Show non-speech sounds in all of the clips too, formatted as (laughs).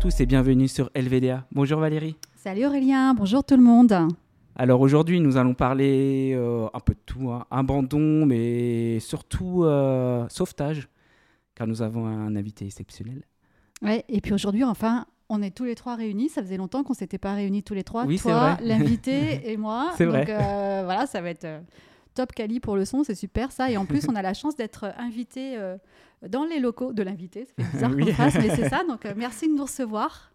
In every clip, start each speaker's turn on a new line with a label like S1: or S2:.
S1: tous et bienvenue sur LVDA. Bonjour Valérie.
S2: Salut Aurélien, bonjour tout le monde.
S1: Alors aujourd'hui, nous allons parler euh, un peu de tout, hein. abandon, mais surtout euh, sauvetage, car nous avons un invité exceptionnel.
S2: Ouais, et puis aujourd'hui, enfin, on est tous les trois réunis. Ça faisait longtemps qu'on s'était pas réunis tous les trois.
S1: Oui,
S2: Toi, l'invité (laughs) et moi.
S1: C'est vrai.
S2: euh, voilà, ça va être euh, top quali pour le son, c'est super ça. Et en plus, on a la chance d'être invité euh, dans les locaux de l'invité. Fait (laughs) bizarre
S1: Oui.
S2: qu'on fasse, mais c'est ça. Donc euh, merci de nous recevoir.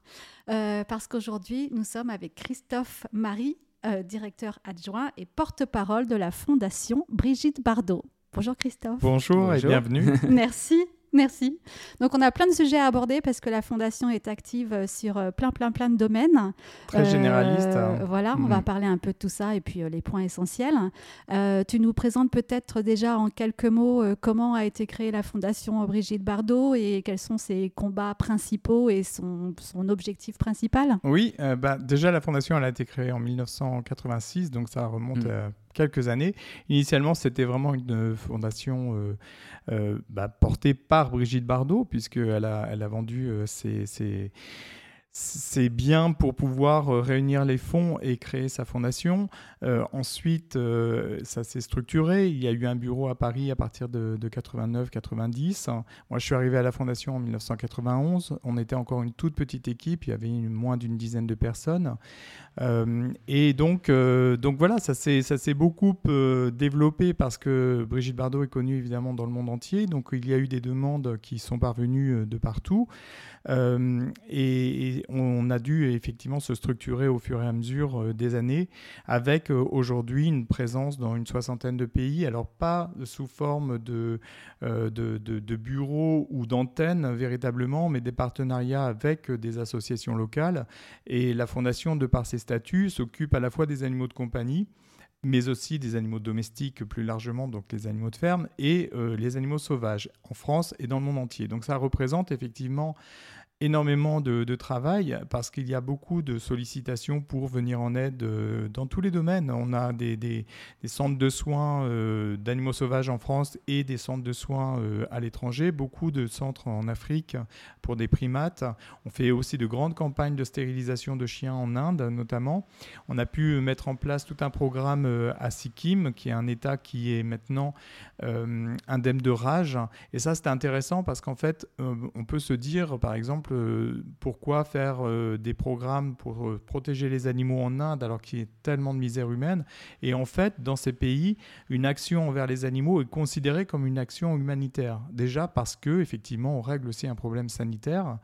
S2: Euh, parce qu'aujourd'hui, nous sommes avec Christophe Marie, euh, directeur adjoint et porte-parole de la Fondation Brigitte Bardot. Bonjour Christophe.
S3: Bonjour, et bienvenue. (laughs)
S2: Merci, merci. Donc on a plein de sujets à aborder parce que la fondation est active euh, sur euh, plein, plein, plein de domaines.
S3: Très
S2: Euh,
S3: généraliste. hein.
S2: Voilà, on va
S3: Mhm.
S2: parler un peu de tout ça et puis euh, les points essentiels. Euh, tu nous présentes peut-être déjà en quelques mots euh, comment a été créée la fondation Brigitte Bardot et quels sont ses combats principaux et son, son objectif principal?
S3: Oui, euh, bah, déjà la fondation elle a été créée en 1986, donc ça remonte
S1: Mm.
S3: Quelques années. Initialement, c'était vraiment une euh, fondation euh, euh, bah, portée par Brigitte Bardot, puisqu'elle a, a vendu ses- ses biens pour pouvoir euh, réunir les fonds et créer sa fondation. Euh, ensuite, euh, ça s'est structuré. Il y a eu un bureau à Paris à partir de, de 89-90. Moi, je suis arrivé à la fondation en 1991. On était encore une toute petite équipe. Il y avait moins d'une dizaine de personnes. Et donc, donc voilà, ça s'est beaucoup développé parce que Brigitte Bardot est connue évidemment dans le monde entier. Donc, il y a eu des demandes qui sont parvenues de partout. Euh, et, on a dû effectivement se structurer au fur et à mesure euh, des années avec euh, aujourd'hui une présence dans une soixantaine de pays. Alors, pas sous forme de, de, bureaux ou d'antennes véritablement, mais des partenariats avec des associations locales. Et la Fondation, de par ses statuts, s'occupe à la fois des animaux de compagnie, mais aussi des animaux domestiques plus largement, donc les animaux de ferme, et euh, les animaux sauvages en France et dans le monde entier. Donc ça représente effectivement énormément de, travail parce qu'il y a beaucoup de sollicitations pour venir en aide euh, dans tous les domaines. On a des, des- centres de soins euh, d'animaux sauvages en France et des centres de soins euh, à l'étranger, beaucoup de centres en Afrique pour des primates. On fait aussi de grandes campagnes de stérilisation de chiens en Inde notamment. On a pu mettre en place tout un programme à Sikkim, qui est un État qui est maintenant indemne de rage. Et ça, c'était intéressant parce qu'en fait, on peut se dire, par exemple, euh, pourquoi faire euh, des programmes pour euh, protéger les animaux en Inde alors qu'il y a tellement de misère humaine? Et en fait, dans ces pays, une action envers les animaux est considérée comme une action humanitaire. Déjà parce que, effectivement, on règle aussi un problème sanitaire.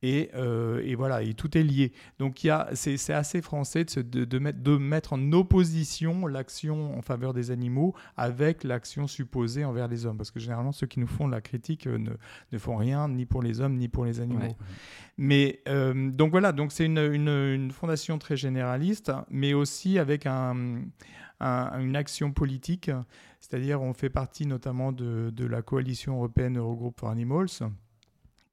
S3: Et, euh, et voilà, et tout est lié. Donc c'est, assez français de, se- de, de mettre, de mettre en opposition l'action en faveur des animaux avec l'action supposée envers les hommes. Parce que généralement, ceux qui nous font la critique euh, ne, ne font rien ni pour les hommes ni pour les animaux.
S1: Ouais.
S3: Mais euh, donc voilà, donc c'est une, une- une fondation très généraliste, mais aussi avec un, un- une action politique. C'est-à-dire, on fait partie notamment de, de la coalition européenne Eurogroup for Animals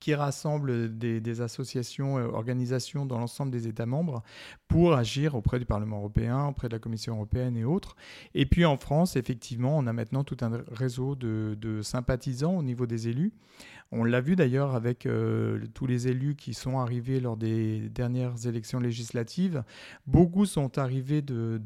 S3: qui rassemble des, des associations, euh, organisations dans l'ensemble des États membres pour agir auprès du Parlement européen, auprès de la Commission européenne et autres. Et puis en France, effectivement, on a maintenant tout un réseau de, sympathisants au niveau des élus. On l'a vu d'ailleurs avec euh, tous les élus qui sont arrivés lors des dernières élections législatives. Beaucoup sont arrivés de-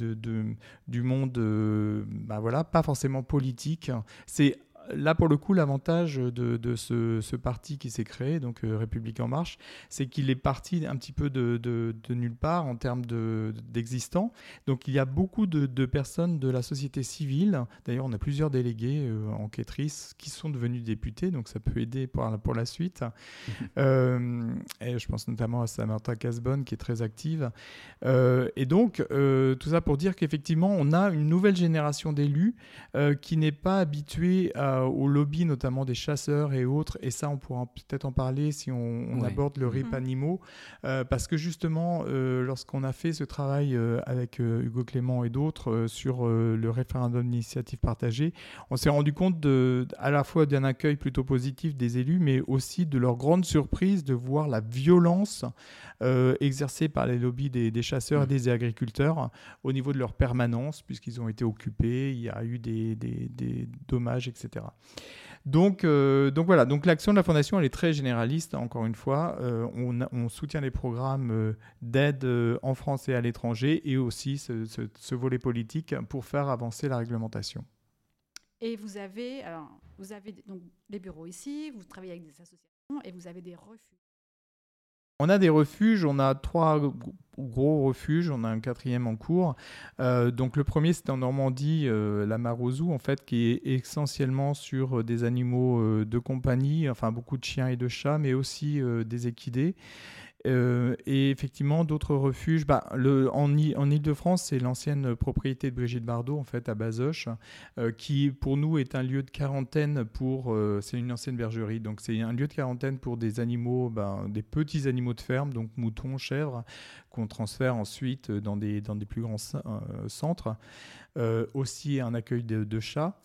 S3: du monde, euh, bah voilà, pas forcément politique. C'est là pour le coup l'avantage de, de ce, ce parti qui s'est créé, donc euh, République en marche, c'est qu'il est parti un petit peu de, de- de nulle part en termes de- d'existants. Donc il y a beaucoup de, personnes de la société civile. D'ailleurs, on a plusieurs délégués euh, enquêtrices qui sont devenus députés, donc ça peut aider pour, la- pour la suite. (laughs) Euh, et je pense notamment à Samantha Casbonne qui est très active. Euh, et donc, tout ça pour dire qu'effectivement, on a une nouvelle génération d'élus qui n'est pas habituée à- au lobby, notamment des chasseurs et autres. Et ça, on pourra peut-être en parler si on, on
S1: Ouais.
S3: aborde le RIP
S2: Mhm.
S3: animaux. Euh, parce que justement, euh, lorsqu'on a fait ce travail euh, avec euh, Hugo Clément et d'autres euh, sur euh, le référendum d'initiative partagée, on s'est rendu compte de, à la fois d'un accueil plutôt positif des élus, mais aussi de leur grande surprise de voir la violence euh, exercée par les lobbies des, des chasseurs et des agriculteurs au niveau de leur permanence, puisqu'ils ont été occupés, il y a eu des, des- des dommages, etc. Donc, donc voilà, donc l'action de la Fondation, elle est très généraliste, encore une fois. On, on, soutient des programmes d'aide en France et à l'étranger et aussi ce, volet politique pour faire avancer la réglementation.
S2: Et vous avez, alors, vous avez donc des bureaux ici, vous travaillez avec des associations et vous avez des refuges.
S3: On a des refuges, on a trois gros refuges, on a un quatrième en cours. Euh, donc le premier c'est en Normandie, euh, la Marozou en fait, qui est essentiellement sur des animaux de compagnie, enfin beaucoup de chiens et de chats, mais aussi des équidés. Euh, et effectivement, d'autres refuges. Bah, en, Ile-de-France, c'est l'ancienne propriété de Brigitte Bardot, en fait, à Bazoches, euh, qui pour nous est un lieu de quarantaine pour. Euh, c'est une ancienne bergerie, donc c'est un lieu de quarantaine pour des animaux, bah, des petits animaux de ferme, donc moutons, chèvres, qu'on transfère ensuite dans des, dans des plus grands centres. aussi un accueil de chats.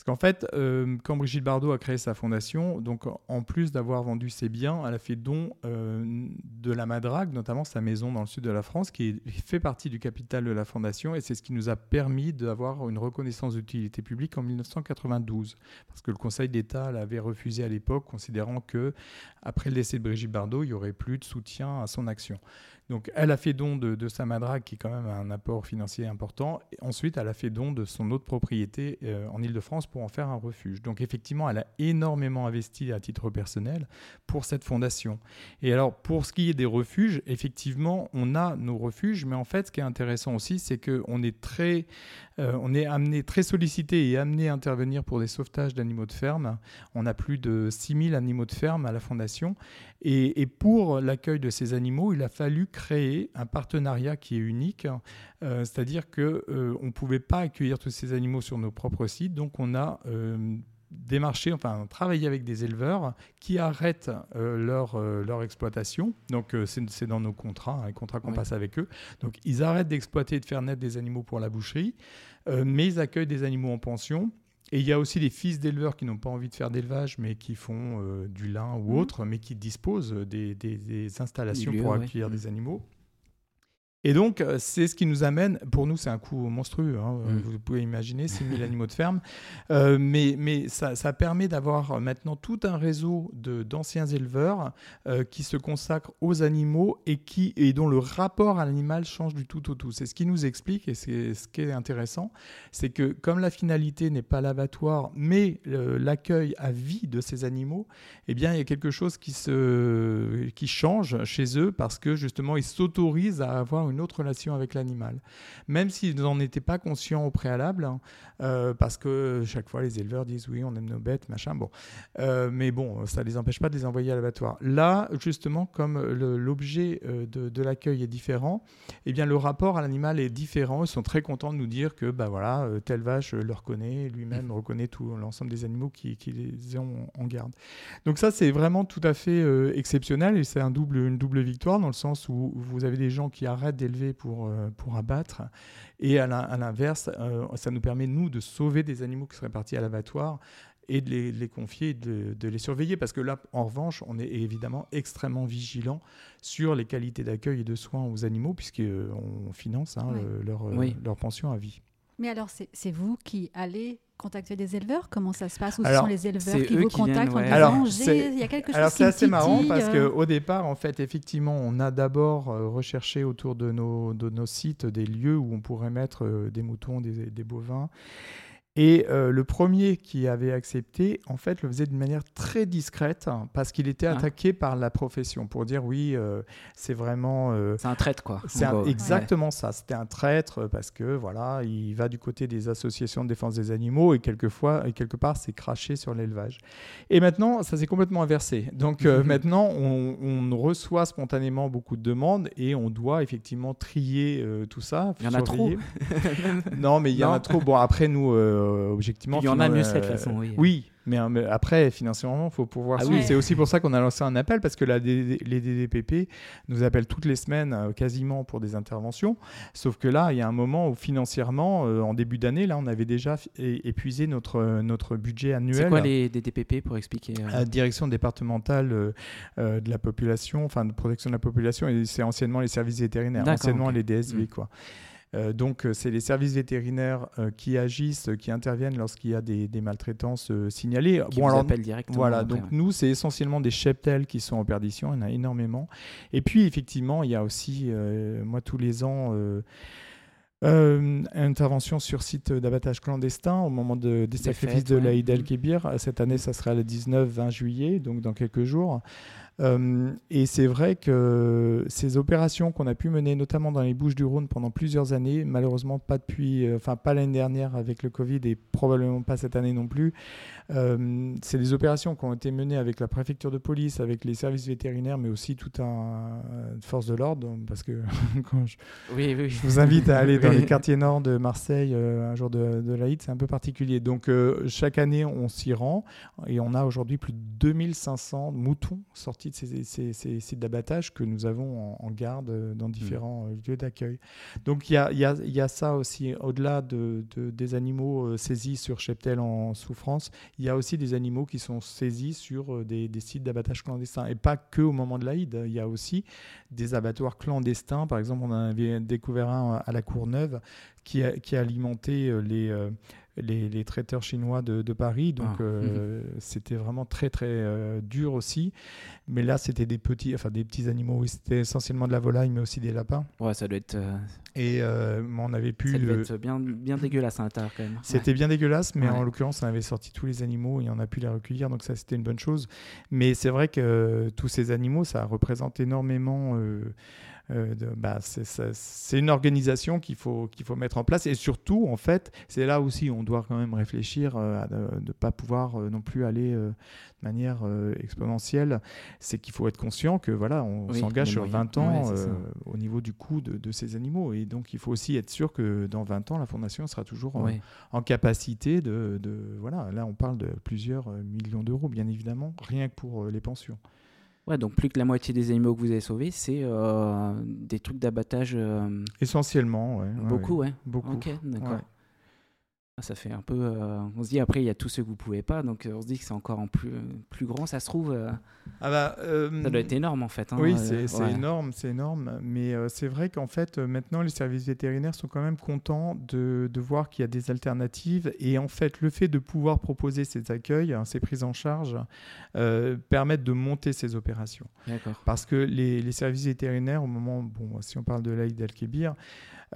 S3: Parce qu'en fait, euh, quand Brigitte Bardot a créé sa fondation, en plus d'avoir vendu ses biens, elle a fait don euh, de la Madrague, notamment sa maison dans le sud de la France, qui fait partie du capital de la fondation, et c'est ce qui nous a permis d'avoir une reconnaissance d'utilité publique en 1992, parce que le Conseil d'État l'avait refusé à l'époque, considérant que après le décès de Brigitte Bardot, il y aurait plus de soutien à son action. Donc, elle a fait don de, sa madrague, qui est quand même un apport financier important. Ensuite, elle a fait don de son autre propriété euh, en Ile-de-France pour en faire un refuge. Donc, effectivement, elle a énormément investi à titre personnel pour cette fondation. Et alors, pour ce qui est des refuges, effectivement, on a nos refuges, mais en fait, ce qui est intéressant aussi, c'est qu'on est très, euh, on est amené, très sollicité et amené à intervenir pour des sauvetages d'animaux de ferme. On a plus de 6000 animaux de ferme à la fondation. Et, pour l'accueil de ces animaux, il a fallu créer un partenariat qui est unique, euh, c'est-à-dire qu'on euh, ne pouvait pas accueillir tous ces animaux sur nos propres sites, donc on a euh, démarché, enfin travaillé avec des éleveurs qui arrêtent leur, leur exploitation. Donc c'est dans nos contrats, hein, les contrats qu'on passe avec eux. Donc ils arrêtent d'exploiter et de faire naître des animaux pour la boucherie, mais ils accueillent des animaux en pension et il y a aussi des fils d'éleveurs qui n'ont pas envie de faire d'élevage, mais qui font euh, du lin ou mmh. autre, mais qui disposent des, des, installations pour accueillir des animaux. Et donc, euh, c'est ce qui nous amène, pour nous, c'est un coût monstrueux, hein, mm. vous pouvez imaginer, 6 000 animaux de ferme, euh, mais, mais ça, ça permet d'avoir maintenant tout un réseau d'anciens éleveurs euh, qui se consacrent aux animaux et, qui, et dont le rapport à l'animal change du tout au tout. C'est ce qui nous explique, et c'est ce qui est intéressant, c'est que comme la finalité n'est pas l'abattoir, mais l'accueil à vie de ces animaux, eh bien, il y a quelque chose qui, se, qui change chez eux parce que justement, ils s'autorisent à avoir une autre relation avec l'animal. Même s'ils n'en étaient pas conscients au préalable, hein, euh, parce que chaque fois les éleveurs disent oui, on aime nos bêtes, machin. Bon, euh, mais bon, ça ne les empêche pas de les envoyer à l'abattoir. Là, justement, comme l'objet euh, de, l'accueil est différent, eh bien le rapport à l'animal est différent. Ils sont très contents de nous dire que bah voilà, telle vache le reconnaît, lui-même mmh. reconnaît tout l'ensemble des animaux qui, les ont en garde. Donc ça, c'est vraiment tout à fait exceptionnel et c'est un double, une double victoire dans le sens où vous avez des gens qui arrêtent d'élever pour, euh, pour abattre. Et à l'inverse, euh, ça nous permet, nous, de sauver des animaux qui seraient partis à l'abattoir et de les, confier, de, de, les surveiller. Parce que là, en revanche, on est évidemment extrêmement vigilant sur les qualités d'accueil et de soins aux animaux, puisqu'on euh, finance hein, leur, leur pension à vie.
S2: Mais alors, c'est vous qui allez contacter des éleveurs? Comment ça se passe? Ou ce sont les éleveurs qui vous contactent? En disant il y a quelque chose
S3: Alors c'est assez marrant parce qu'au départ, en fait, effectivement, on a d'abord euh, recherché autour de nos, de nos sites des lieux où on pourrait mettre euh, des moutons, des, des bovins. Et euh, le premier qui avait accepté, en fait, le faisait d'une manière très discrète parce qu'il était ah. attaqué par la profession pour dire oui, euh, c'est vraiment.
S1: Euh, c'est un traître, quoi.
S3: C'est exactement ça. C'était un traître parce que voilà, il va du côté des associations de défense des animaux et quelquefois, et quelque part, c'est craché sur l'élevage. Et maintenant, ça s'est complètement inversé. Donc (laughs) maintenant, on, on, reçoit spontanément beaucoup de demandes et on doit effectivement trier tout ça.
S1: Il y en a trop. (laughs)
S3: non, mais il y en a trop. Bon, après, nous objectivement.
S1: Il y en a mieux cette façon,
S3: oui. Oui, mais, après, financièrement, il faut pouvoir ah suivre. C'est aussi pour ça qu'on a lancé un appel, parce que la, les DDPP nous appellent toutes les semaines euh, quasiment pour des interventions. Sauf que là, il y a un moment où financièrement, euh, en début d'année, là, on avait déjà épuisé notre, notre budget annuel. C'est
S1: quoi les DDPP pour expliquer
S3: La direction départementale de la population, enfin de protection de la population, et c'est anciennement les services vétérinaires, anciennement les DSV, quoi. Euh, donc, c'est les services vétérinaires qui agissent, qui interviennent lorsqu'il y a des, maltraitances signalées.
S1: Qui bon, vous alors, directement.
S3: Voilà, donc nous, c'est essentiellement des cheptels qui sont en perdition, il y en a énormément. Et puis, effectivement, il y a aussi, moi, tous les ans, euh, intervention sur site d'abattage clandestin au moment de, des, sacrifices de l'Aïd el-Kébir. Cette année, ça sera le 19-20 juillet, donc dans quelques jours. Euh, et c'est vrai que ces opérations qu'on a pu mener, notamment dans les Bouches du Rhône pendant plusieurs années, malheureusement pas depuis, euh, enfin pas l'année dernière avec le Covid et probablement pas cette année non plus, euh, c'est des opérations qui ont été menées avec la préfecture de police, avec les services vétérinaires, mais aussi toute un force de l'ordre, parce que (laughs) quand je,
S1: oui, oui.
S3: je, vous invite à aller dans les quartiers nord de Marseille un jour de, de l'Aïd, c'est un peu particulier. Donc chaque année, on s'y rend et on a aujourd'hui plus de 2500 moutons sortis ces, sites d'abattage que nous avons en, garde euh, dans différents euh, lieux d'accueil. Donc il y a, ça aussi, au-delà de, des animaux euh, saisis sur cheptel en souffrance, il y a aussi des animaux qui sont saisis sur des, sites d'abattage clandestins. Et pas que au moment de l'Aïd, il y a aussi des abattoirs clandestins. Par exemple, on avait découvert un à la Courneuve qui, a, qui a alimenté les les, traiteurs chinois de, Paris. Donc, ah, euh, mhm. c'était vraiment très, très euh, dur aussi. Mais là, c'était des petits, enfin, des petits animaux. C'était essentiellement de la volaille, mais aussi des lapins.
S1: Ouais, ça doit être. Euh,
S3: Et on avait pu.
S1: Ça devait être bien, bien dégueulasse à l'intérieur quand même.
S3: C'était bien dégueulasse, mais en l'occurrence, on avait sorti tous les animaux et on a pu les recueillir. Donc, ça, c'était une bonne chose. Mais c'est vrai que tous ces animaux, ça représente énormément. Euh, bah, c'est une organisation qu'il faut, qu'il faut mettre en place. Et surtout, en fait, c'est là aussi on doit quand même réfléchir euh, à ne pas pouvoir euh, non plus aller de manière exponentielle. C'est qu'il faut être conscient que voilà, on s'engage sur 20 ans au niveau du coût de, ces animaux. Et donc, il faut aussi être sûr que dans 20 ans, la Fondation sera toujours en, capacité de, de, Voilà, là, on parle de plusieurs millions d'euros, bien évidemment, rien que pour les pensions.
S1: Ouais, donc plus que la moitié des animaux que vous avez sauvés, c'est euh, des trucs d'abattage. Euh,
S3: Essentiellement, ouais.
S1: Beaucoup, ouais.
S3: Beaucoup.
S1: Ok, d'accord. Ah, ça fait un peu. Euh, on se dit après, il y a tous ceux que vous pouvez pas, donc euh, on se dit que c'est encore en plus, plus grand. Ça se trouve. Euh,
S3: ah bah,
S1: ça doit être énorme en fait. Hein,
S3: oui, c'est énorme, c'est énorme. Mais c'est vrai qu'en fait, maintenant, les services vétérinaires sont quand même contents de, de voir qu'il y a des alternatives. Et en fait, le fait de pouvoir proposer ces accueils, hein, ces prises en charge, permettent de monter ces opérations. Parce que les, les, services vétérinaires, au moment, bon, si on parle de l'Aïd el-Kébir,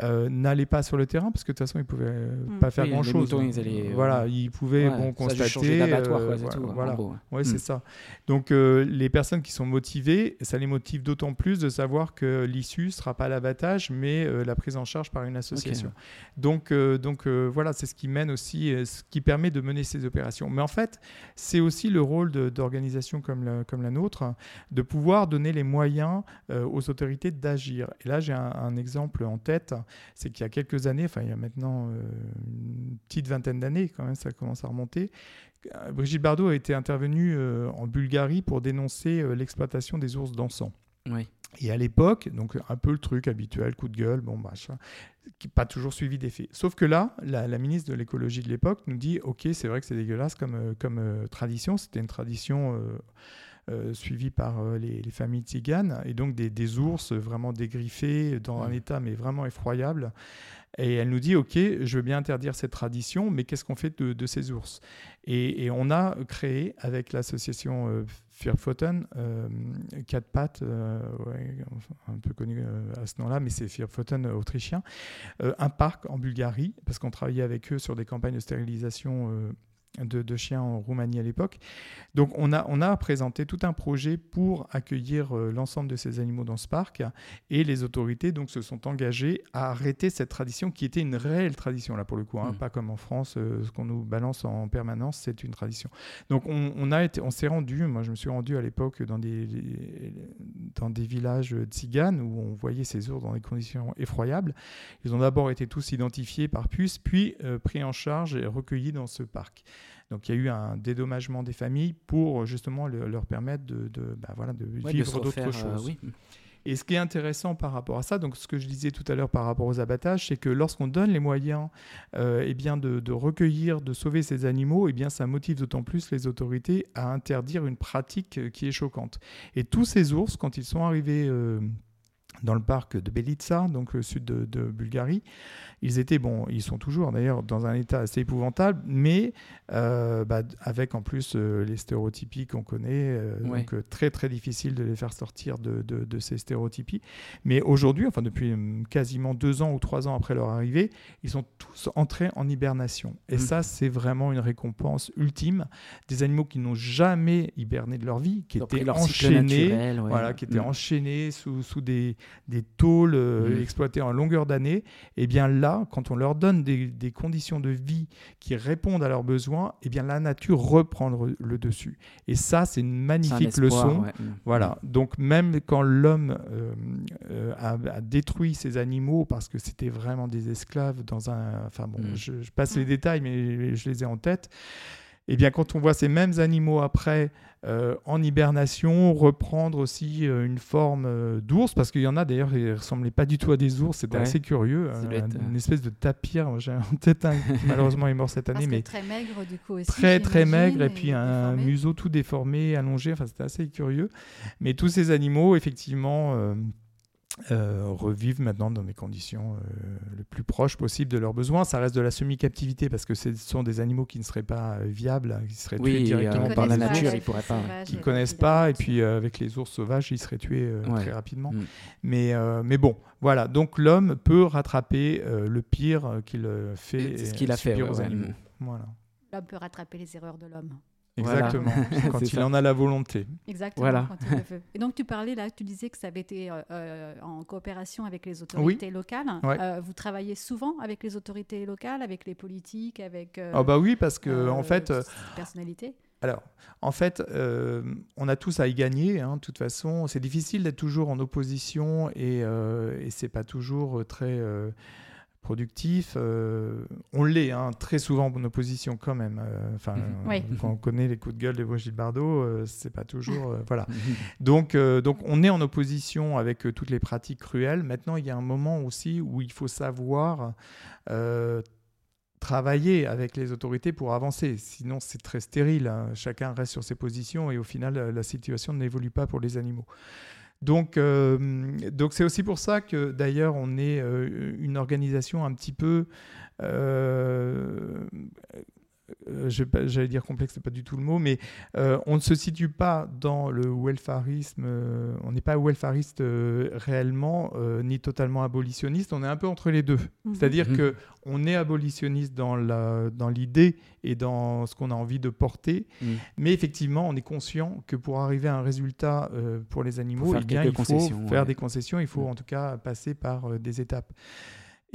S3: euh, n'allaient pas sur le terrain parce que de toute façon ils pouvaient euh, hmm. pas faire grand chose.
S1: ils allaient,
S3: voilà, ils pouvaient bon constater.
S1: Euh,
S3: voilà, ouais, c'est hmm. ça. Donc les personnes qui sont motivées, ça les motive d'autant plus de savoir que l'issue sera pas l'abattage, mais la prise en charge par une association. Donc donc voilà, c'est ce qui mène aussi, ce qui permet de mener ces opérations. Mais en fait, c'est aussi le rôle d'organisations comme la, comme la nôtre de pouvoir donner les moyens aux autorités d'agir. Et là, j'ai un, un exemple en tête c'est qu'il y a quelques années, enfin il y a maintenant euh, une petite vingtaine d'années quand même, ça commence à remonter, euh, Brigitte Bardot a été intervenue euh, en Bulgarie pour dénoncer l'exploitation des ours dansants.
S1: Oui.
S3: Et à l'époque, donc un peu le truc habituel, coup de gueule, bon machin, qui pas toujours suivi des faits. Sauf que là, la, ministre de l'écologie de l'époque nous dit, ok, c'est vrai que c'est dégueulasse comme, comme tradition, c'était une tradition euh, suivi par euh, les, familles tziganes, et donc des, ours vraiment dégriffés, dans un état mais vraiment effroyable. Et elle nous dit, OK, je veux bien interdire cette tradition, mais qu'est-ce qu'on fait de, ces ours? Et, on a créé avec l'association euh, Vierpfoten, euh, quatre pattes, un peu connu à ce nom-là, mais c'est Vierpfoten autrichien, un parc en Bulgarie, parce qu'on travaillait avec eux sur des campagnes de stérilisation de, chiens en Roumanie à l'époque. Donc on a, on a présenté tout un projet pour accueillir euh, l'ensemble de ces animaux dans ce parc et les autorités donc se sont engagées à arrêter cette tradition qui était une réelle tradition là pour le coup, hein, mmh. pas comme en France euh, ce qu'on nous balance en permanence, c'est une tradition. Donc on, a été, on s'est rendu, moi je me suis rendu à l'époque dans des, dans des villages tziganes où on voyait ces ours dans des conditions effroyables. Ils ont d'abord été tous identifiés par puce, puis euh, pris en charge et recueillis dans ce parc. Donc il y a eu un dédommagement des familles pour justement leur permettre de, bah, voilà, de vivre d'autres euh, choses. Et ce qui est intéressant par rapport à ça, donc ce que je disais tout à l'heure par rapport aux abattages, c'est que lorsqu'on donne les moyens euh, eh bien de, recueillir, de sauver ces animaux, eh bien ça motive d'autant plus les autorités à interdire une pratique qui est choquante. Et tous ces ours, quand ils sont arrivés dans le parc de Belitsa, donc le sud de, Bulgarie. Ils étaient, bon, ils sont toujours d'ailleurs dans un état assez épouvantable, mais euh, bah, avec en plus euh, les stéréotypies qu'on connaît, euh, donc très très difficile de les faire sortir de, de, ces stéréotypies. Mais aujourd'hui, enfin depuis quasiment deux ans ou trois ans après leur arrivée, ils sont tous entrés en hibernation. Et mmh. ça, c'est vraiment une récompense ultime. Des animaux qui n'ont jamais hiberné de leur vie, qui étaient enchaînés, voilà, qui étaient mmh. enchaînés sous, sous des des tôles euh, mmh. exploitées en longueur d'année, et eh bien là, quand on leur donne des, conditions de vie qui répondent à leurs besoins, et eh bien la nature reprend le, dessus. Et ça, c'est une magnifique leçon. Mmh. Voilà. Donc même quand l'homme euh, euh, a, détruit ces animaux parce que c'était vraiment des esclaves dans un, enfin bon, mmh. je, passe les détails, mais je les ai en tête. Et eh bien, quand on voit ces mêmes animaux après euh, en hibernation reprendre aussi euh, une forme euh, d'ours, parce qu'il y en a d'ailleurs, ils ne ressemblaient pas du tout à des ours, c'était assez curieux. une espèce de tapir, j'ai en (laughs) tête un qui malheureusement est mort cette année. mais
S2: très maigre du coup aussi.
S3: Très très maigre, et, puis un museau tout déformé, allongé, enfin c'était assez curieux. Mais tous ces animaux, effectivement euh, revivent maintenant dans des conditions euh, le plus proches possible de leurs besoins. Ça reste de la semi-captivité parce que ce sont des animaux qui ne seraient pas euh, viables, qui seraient tués directement par la nature, ils pourraient pas, connaissent pas, et puis avec les ours sauvages, ils seraient tués très rapidement. Mm. Mais, mais bon, voilà. Donc l'homme peut rattraper le pire qu'il fait.
S1: C'est ce qu'il a fait aux animaux.
S2: Voilà. L'homme peut rattraper les erreurs de l'homme.
S3: Exactement, (laughs) quand il en a la volonté.
S2: Exactement, voilà. quand il le (laughs) veut. Et donc tu parlais là, tu disais que ça avait été euh, euh, en coopération avec les autorités locales. Euh, vous travaillez souvent avec les autorités locales, avec les politiques, avec...
S3: oh bah oui, parce que en fait...
S2: personnalité?
S3: alors, en fait, on a tous à y gagner. Hein, de toute façon, c'est difficile d'être toujours en opposition et, et c'est pas toujours très productif. Euh, on l'est hein, très souvent en opposition quand même. Euh, enfin, mhm. quand on connaît les coups de gueule de Brigitte Bardot, euh, c'est pas toujours voilà. (laughs) donc donc on est en opposition avec toutes les pratiques cruelles. Maintenant, il y a un moment aussi où il faut savoir travailler avec les autorités pour avancer. Sinon, c'est très stérile. Hein. Chacun reste sur ses positions et au final, la situation n'évolue pas pour les animaux. Donc, euh, donc c'est aussi pour ça que d'ailleurs on est euh, une organisation un petit peu euh, euh, j'allais dire complexe, c'est pas du tout le mot, mais euh, on ne se situe pas dans le welfarisme, euh, on n'est pas welfariste réellement, ni totalement abolitionniste, on est un peu entre les deux. Mhm. C'est-à-dire qu'on mhm. que on est abolitionniste dans l'idée dans et dans ce qu'on a envie de porter, mhm. mais effectivement, on est conscient que pour arriver à un résultat pour les animaux, eh bien, il faut faire des concessions, il faut en tout cas passer par des étapes.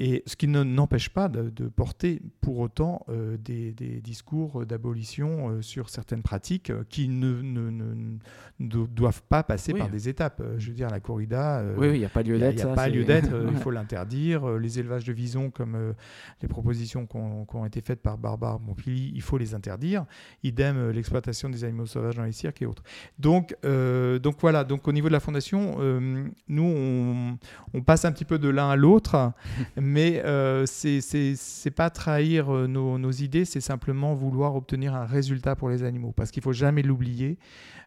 S3: Et ce qui n'empêche pas de, porter pour autant euh, des, discours d'abolition euh, sur certaines pratiques euh, qui ne, ne, doivent pas passer par des étapes. Je veux dire, la corrida,
S1: oui, il n'y a pas lieu d'être.
S3: Il n'y a, pas lieu d'être, (laughs) il faut l'interdire. Les élevages de visons, comme les propositions qui ont, été faites par Barbare Montpilly, il faut les interdire. Idem, l'exploitation des animaux sauvages dans les cirques et autres. Donc, donc voilà, donc au niveau de la Fondation, nous, on, on, passe un petit peu de l'un à l'autre. (laughs) mais euh, ce c'est pas trahir euh, nos, idées, c'est simplement vouloir obtenir un résultat pour les animaux, parce qu'il faut jamais l'oublier.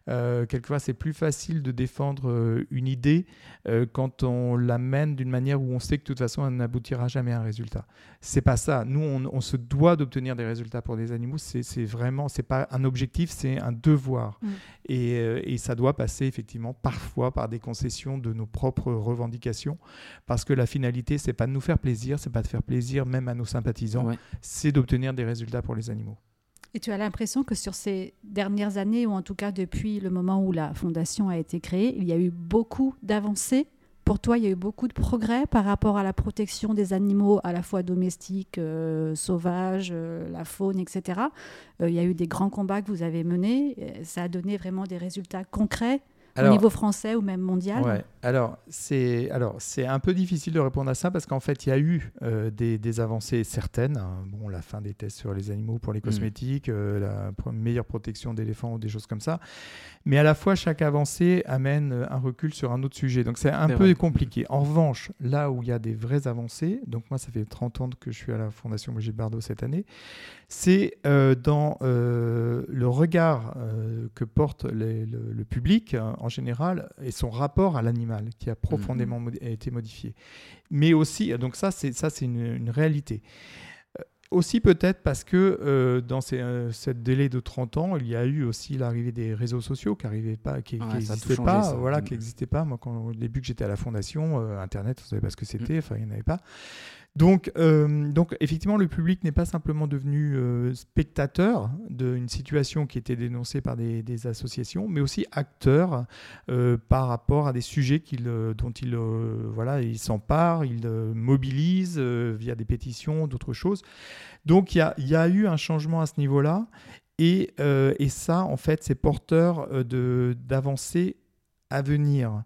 S3: Euh, quelquefois, c'est plus facile de défendre euh, une idée euh, quand on l'amène d'une manière où on sait que de toute façon, elle n'aboutira jamais à un résultat. C'est pas ça. Nous, on, se doit d'obtenir des résultats pour des animaux. C'est vraiment, c'est pas un objectif, c'est un devoir. Mm. Et, et, ça doit passer effectivement parfois par des concessions de nos propres revendications, parce que la finalité, c'est pas de nous faire plaisir, c'est pas de faire plaisir même à nos sympathisants, c'est d'obtenir des résultats pour les animaux.
S2: Et tu as l'impression que sur ces dernières années, ou en tout cas depuis le moment où la fondation a été créée, il y a eu beaucoup d'avancées? Pour toi, il y a eu beaucoup de progrès par rapport à la protection des animaux, à la fois domestiques, euh, sauvages, euh, la faune, etc. Euh, il y a eu des grands combats que vous avez menés. Ça a donné vraiment des résultats concrets au niveau français ou même mondial
S3: ouais. Alors, c'est alors c'est un peu difficile de répondre à ça parce qu'en fait, il y a eu euh, des, des, avancées certaines. Hein. Bon, la fin des tests sur les animaux pour les mm. cosmétiques, euh, la meilleure protection d'éléphants ou des choses comme ça. Mais à la fois, chaque avancée amène euh, un recul sur un autre sujet. Donc, c'est un peu compliqué. En revanche, là où il y a des vraies avancées, donc moi, ça fait 30 ans que je suis à la Fondation Brigitte Bardot cette année, c'est dans le regard que porte le, le, public en général et son rapport à l'animal qui a profondément été modifié. Mais aussi, donc ça, c'est ça, c'est une, réalité aussi peut-être parce que euh, dans ces, euh, cette délai de 30 ans, il y a eu aussi l'arrivée des réseaux sociaux qui n'existaient pas, qui, pas, voilà, qui n'existaient pas. Moi, quand, au début que j'étais à la fondation, euh, Internet, on ne savait pas ce que c'était, mm. enfin, il n'y en avait pas. Donc, euh, donc effectivement, le public n'est pas simplement devenu euh, spectateur d'une situation qui était dénoncée par des, associations, mais aussi acteur euh, par rapport à des sujets dont il voilà, il s'empare, il mobilise via des pétitions, d'autres choses. Donc il y, a, eu un changement à ce niveau-là. Et, ça, en fait, c'est porteur d'avancées à venir.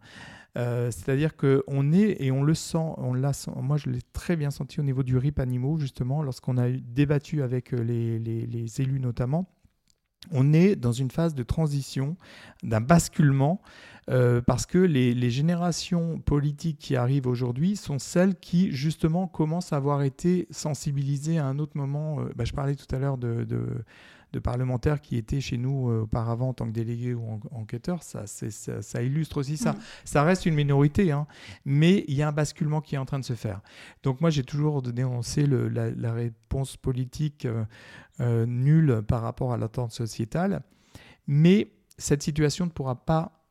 S3: Euh, c'est-à-dire qu'on est, et on le sent, on l'a, moi je l'ai très bien senti au niveau du RIP animaux, justement, lorsqu'on a débattu avec euh, les, élus notamment, on est dans une phase de transition, d'un basculement, euh, parce que les, générations politiques qui arrivent aujourd'hui sont celles qui, justement, commencent à avoir été sensibilisées à un autre moment. Bah, je parlais tout à l'heure de de parlementaires qui étaient chez nous euh, auparavant en tant que délégués ou enquêteurs, ça, ça, illustre aussi ça. Mm. Ça reste une minorité, hein, mais il y a un basculement qui est en train de se faire. Donc moi, j'ai toujours dénoncé le, la, réponse politique euh, euh, nulle par rapport à l'attente sociétale, mais cette situation ne pourra pas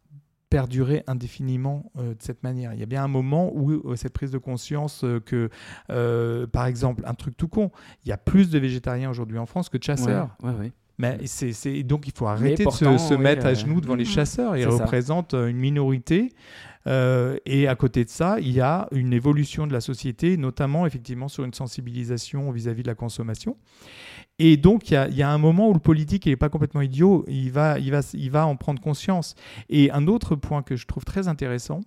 S3: perdurer indéfiniment de cette manière. Il y a bien un moment où cette prise de conscience que, par exemple, un truc tout con, il y a plus de végétariens aujourd'hui en France que de chasseurs. Mais c'est, donc il faut arrêter de se, mettre à genoux devant les chasseurs. Ils représentent une minorité. Et à côté de ça, il y a une évolution de la société, notamment effectivement sur une sensibilisation vis-à-vis de la consommation. Et donc, il y, a, un moment où le politique n'est pas complètement idiot, il va, il, va, il va en prendre conscience. Et un autre point que je trouve très intéressant,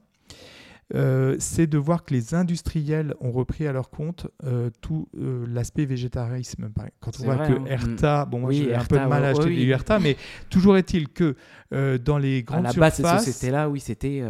S3: euh, c'est de voir que les industriels ont repris à leur compte euh, tout euh, l'aspect végétarisme. Quand on voit que hein. bon, moi j'ai un peu de mal à acheter des mais toujours est-il que dans les grandes à la base, surfaces.
S1: C'était là, oui, c'était.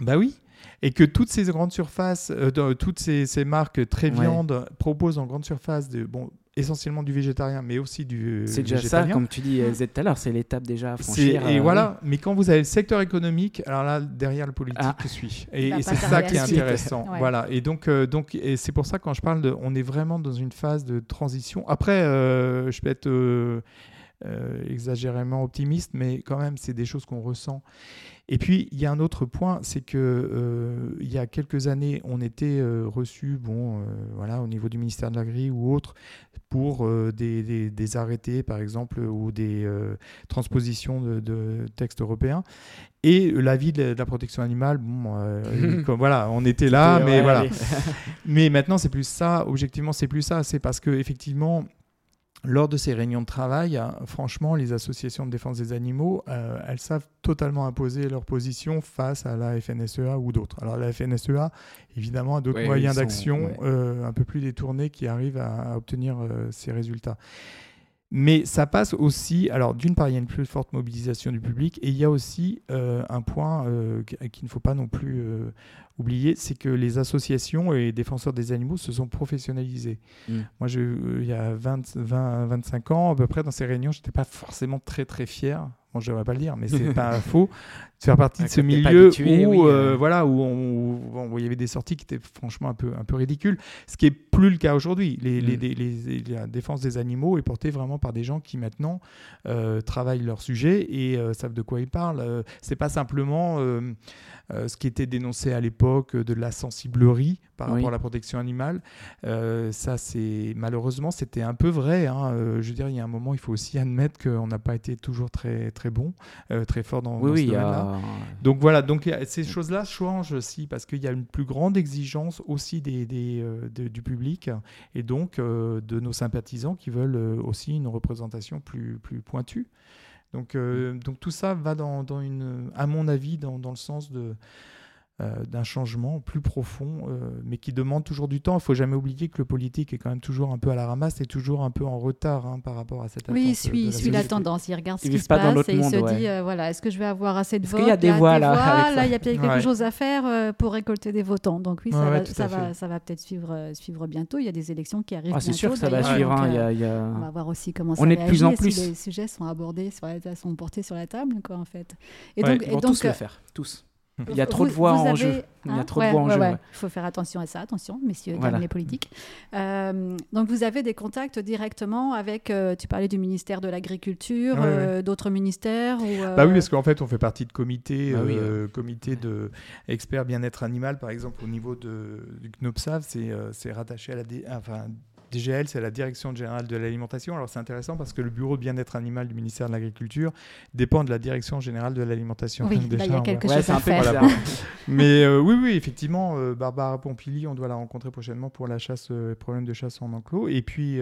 S3: Bah oui. Et que toutes ces grandes surfaces, toutes ces, ces, marques très viande proposent en grande surface de, bon, essentiellement du végétarien, mais aussi du
S1: C'est déjà ça, comme tu dis tout à l'heure, c'est l'étape déjà à franchir.
S3: Et euh, voilà, mais quand vous avez le secteur économique, alors là, derrière le politique ah. suit. Et, c'est ça qui est intéressant. Voilà, et donc, euh, donc et c'est pour ça quand je parle de... On est vraiment dans une phase de transition. Après, euh, je peux être exagérément optimiste, mais quand même, c'est des choses qu'on ressent. Et puis, il y a un autre point, c'est que euh, il y a quelques années, on était euh, reçu, bon, euh, voilà, au niveau du ministère de l'Agri ou autre, pour des, des, arrêtés, par exemple, ou des transpositions de, textes européens. Et l'avis de, la protection animale, bon, (laughs) comme, voilà, on était là, mais voilà. (laughs) mais maintenant, c'est plus ça. Objectivement, c'est plus ça. C'est parce que effectivement, lors de ces réunions de travail, hein, franchement, les associations de défense des animaux, euh, elles savent totalement imposer leur position face à la FNSEA ou d'autres. Alors la FNSEA, évidemment, a d'autres moyens d'action euh, un peu plus détournés qui arrivent à, obtenir euh, ces résultats. Mais ça passe aussi, alors d'une part, il y a une plus forte mobilisation du public et il y a aussi un point qu'il ne faut pas non plus oublier, c'est que les associations et les défenseurs des animaux se sont professionnalisés. Mm. Moi, je, euh, il y a 20, 20, 25 ans, à peu près, dans ces réunions, je n'étais pas forcément très, très fier bon, je ne vais pas le dire, mais c'est (laughs) pas faux, de faire partie de ce milieu où, euh, voilà, où, on, où, il y avait des sorties qui étaient franchement un peu, un peu ridicules, ce qui est plus le cas aujourd'hui. Les, les, mm. les, la défense des animaux est portée vraiment par des gens qui maintenant euh, travaillent leur sujet et euh, savent de quoi ils parlent. c'est pas simplement ce qui était dénoncé à l'époque de la sensiblerie par rapport à la protection animale. ça, c'est malheureusement, c'était un peu vrai. Hein. je veux dire, il y a un moment, il faut aussi admettre qu'on n'a pas été toujours très très bon, euh, très fort dans, oui, ce domaine-là. Donc voilà, donc ces choses-là changent aussi parce qu'il y a une plus grande exigence aussi euh, du public et donc euh, de nos sympathisants qui veulent aussi une représentation plus, plus pointue. Donc, donc tout ça va dans, une, à mon avis, dans le sens de euh, d'un changement plus profond, euh, mais qui demande toujours du temps. Il ne faut jamais oublier que le politique est quand même toujours un peu à la ramasse et toujours un peu en retard hein, par rapport à cette
S2: Oui, il suit, la, suit la tendance, il regarde ce qui se passe et il se dit, euh, voilà, est-ce que je vais avoir assez de votes
S1: Il y a des voix là.
S2: Là, il y a quelque chose à faire pour récolter des votants. Donc oui, ça, va, ça, va, ça va peut-être suivre, suivre bientôt. Il y a des élections qui arrivent ah,
S1: C'est sûr que ça va suivre. Hein,
S2: on va voir aussi comment ça On est de plus en plus. Si les sujets sont abordés, sont portés sur la table, quoi, en fait.
S1: Et donc, ils vont tous le faire, tous. Il y a trop de voix en jeu. Il y a trop de voix en jeu. Il
S2: faut faire attention à ça, attention, messieurs, dames les politiques. Euh, donc vous avez des contacts directement avec, euh, tu parlais du ministère de l'Agriculture, euh, d'autres ministères ou,
S3: Bah oui, parce qu'en fait, on fait partie de comités, bah comité de experts bien-être animal, par exemple, au niveau de, du CNOPSAV, c'est rattaché à la, enfin, DGL, c'est la Direction générale de l'alimentation. Alors c'est intéressant parce que le bureau de bien-être animal du ministère de l'Agriculture dépend de la Direction générale de l'alimentation.
S2: Oui, il y a quelque chose à faire. (laughs)
S3: Mais euh, oui, oui, effectivement, euh, Barbara Pompili, on doit la rencontrer prochainement pour la chasse, euh, problème de chasse en enclos. Et puis,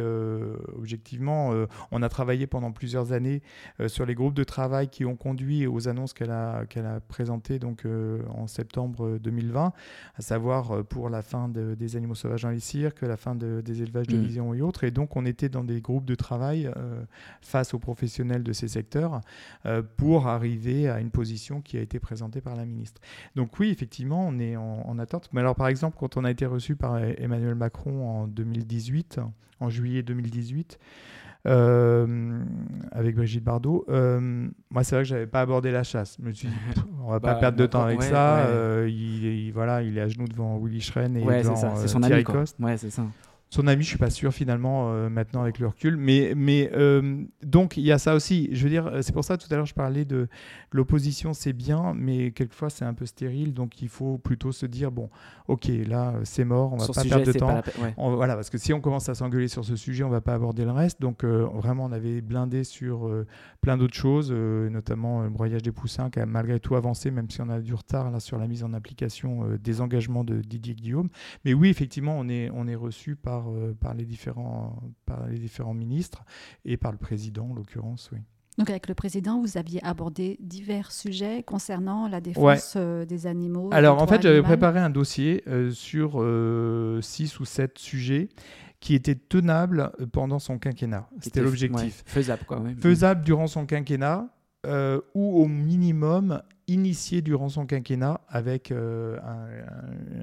S3: objectivement, on a travaillé pendant plusieurs années sur les groupes de travail qui ont conduit aux annonces qu'elle a, qu'elle a présentées donc, en septembre 2020, à savoir pour la fin des animaux sauvages dans les cirques, la fin des élevages de Mm. vision et autres. Et donc, on était dans des groupes de travail euh, face aux professionnels de ces secteurs euh, pour arriver à une position qui a été présentée par la ministre. Donc oui, effectivement, on est en, attente. Mais alors, par exemple, quand on a été reçu par Emmanuel Macron en 2018, en juillet 2018, euh, avec Brigitte Bardot. moi, c'est vrai que j'avais pas abordé la chasse. Je me suis dit, on va pas (laughs) bah, perdre de temps avec ça. il, voilà, il est à genoux devant Willy Schren et devant
S1: c'est son
S3: Thierry
S1: ami,
S3: Coste.
S1: Ouais, c'est ça.
S3: Son ami, je suis pas sûr finalement euh, maintenant avec le recul. Mais, mais euh, donc il y a ça aussi. Je veux dire, c'est pour ça tout à l'heure je parlais de l'opposition, c'est bien, mais quelquefois c'est un peu stérile. Donc il faut plutôt se dire bon, ok, là c'est mort, on va pas perdre de temps. voilà, parce que si on commence à s'engueuler sur ce sujet, on va pas aborder le reste. Donc euh, vraiment, on avait blindé sur plein d'autres choses, notamment le broyage des poussins qui a malgré tout avancé, même si on a du retard là sur la mise en application des engagements de Didier Guillaume. Mais oui, effectivement, on est on est reçu par euh, par, les différents, par les différents ministres et par le président, en l'occurrence, oui.
S2: Donc avec le président, vous aviez abordé divers sujets concernant la défense euh, des animaux.
S3: Alors en fait, j'avais préparé un dossier euh, sur six ou sept sujets qui étaient tenables pendant son quinquennat. C'était l'objectif.
S1: faisable quoi.
S3: Faisable durant son quinquennat. ou au minimum initié durant son quinquennat avec euh,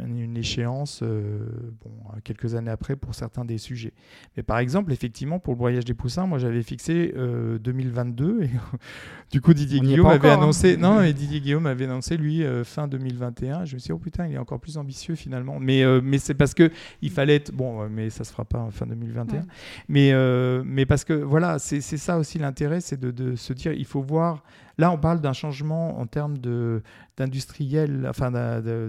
S3: une échéance euh, bon, quelques années après pour certains des sujets. Mais par exemple, effectivement, pour le broyage des poussins, moi j'avais fixé 2022 euh, et (laughs) du coup Didier Guillaume avait hein. annoncé non et Didier Guillaume avait annoncé lui fin 2021. Je me suis dit oh putain, il est encore plus ambitieux finalement. Mais mais c'est parce que il fallait être bon mais ça se fera pas fin 2021. Mais mais parce que voilà, c'est ça aussi l'intérêt, c'est de, de se dire il faut voir Là, on parle d'un changement en termes d'industriel, enfin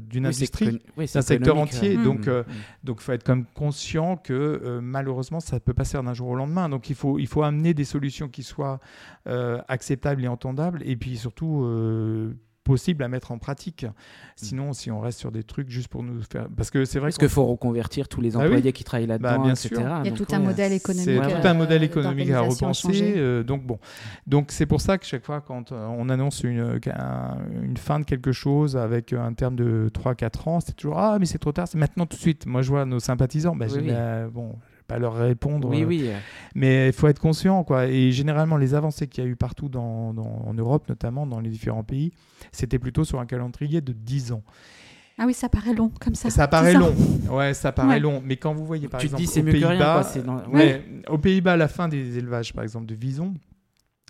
S3: d'une industrie, d'un secteur entier. Donc, euh, mm. donc, il faut être comme conscient que euh, malheureusement, ça ne peut pas se faire d'un jour au lendemain. Donc, il faut, il faut amener des solutions qui soient euh, acceptables et entendables, et puis surtout possible à mettre en pratique. Mm. Sinon, si on reste sur des trucs juste pour nous faire. Parce que c'est vrai
S1: Parce qu'il faut reconvertir tous les bah employés qui travaillent bah, là-dedans, etc.
S2: Il y a tout un modèle économique.
S3: C'est tout un modèle euh, économique à repenser. Euh, donc, bon. Donc, c'est pour ça que chaque fois, quand euh, on annonce une, une fin de quelque chose avec un terme de 3-4 ans, c'est toujours Ah, mais c'est trop tard, c'est maintenant tout de suite. Moi, je vois nos sympathisants. Bah, bon, pas leur répondre.
S1: Oui, oui.
S3: Mais il faut être conscient, quoi. Et généralement, les avancées qu'il y a eu partout dans, en Europe, notamment dans les différents pays, c'était plutôt sur un calendrier de 10 ans.
S2: Ah oui, ça paraît long comme ça.
S3: Ça paraît long. Ouais, ça paraît long. Mais quand vous voyez par exemple aux Pays-Bas, aux Pays-Bas, la fin des élevages, par exemple de Vison,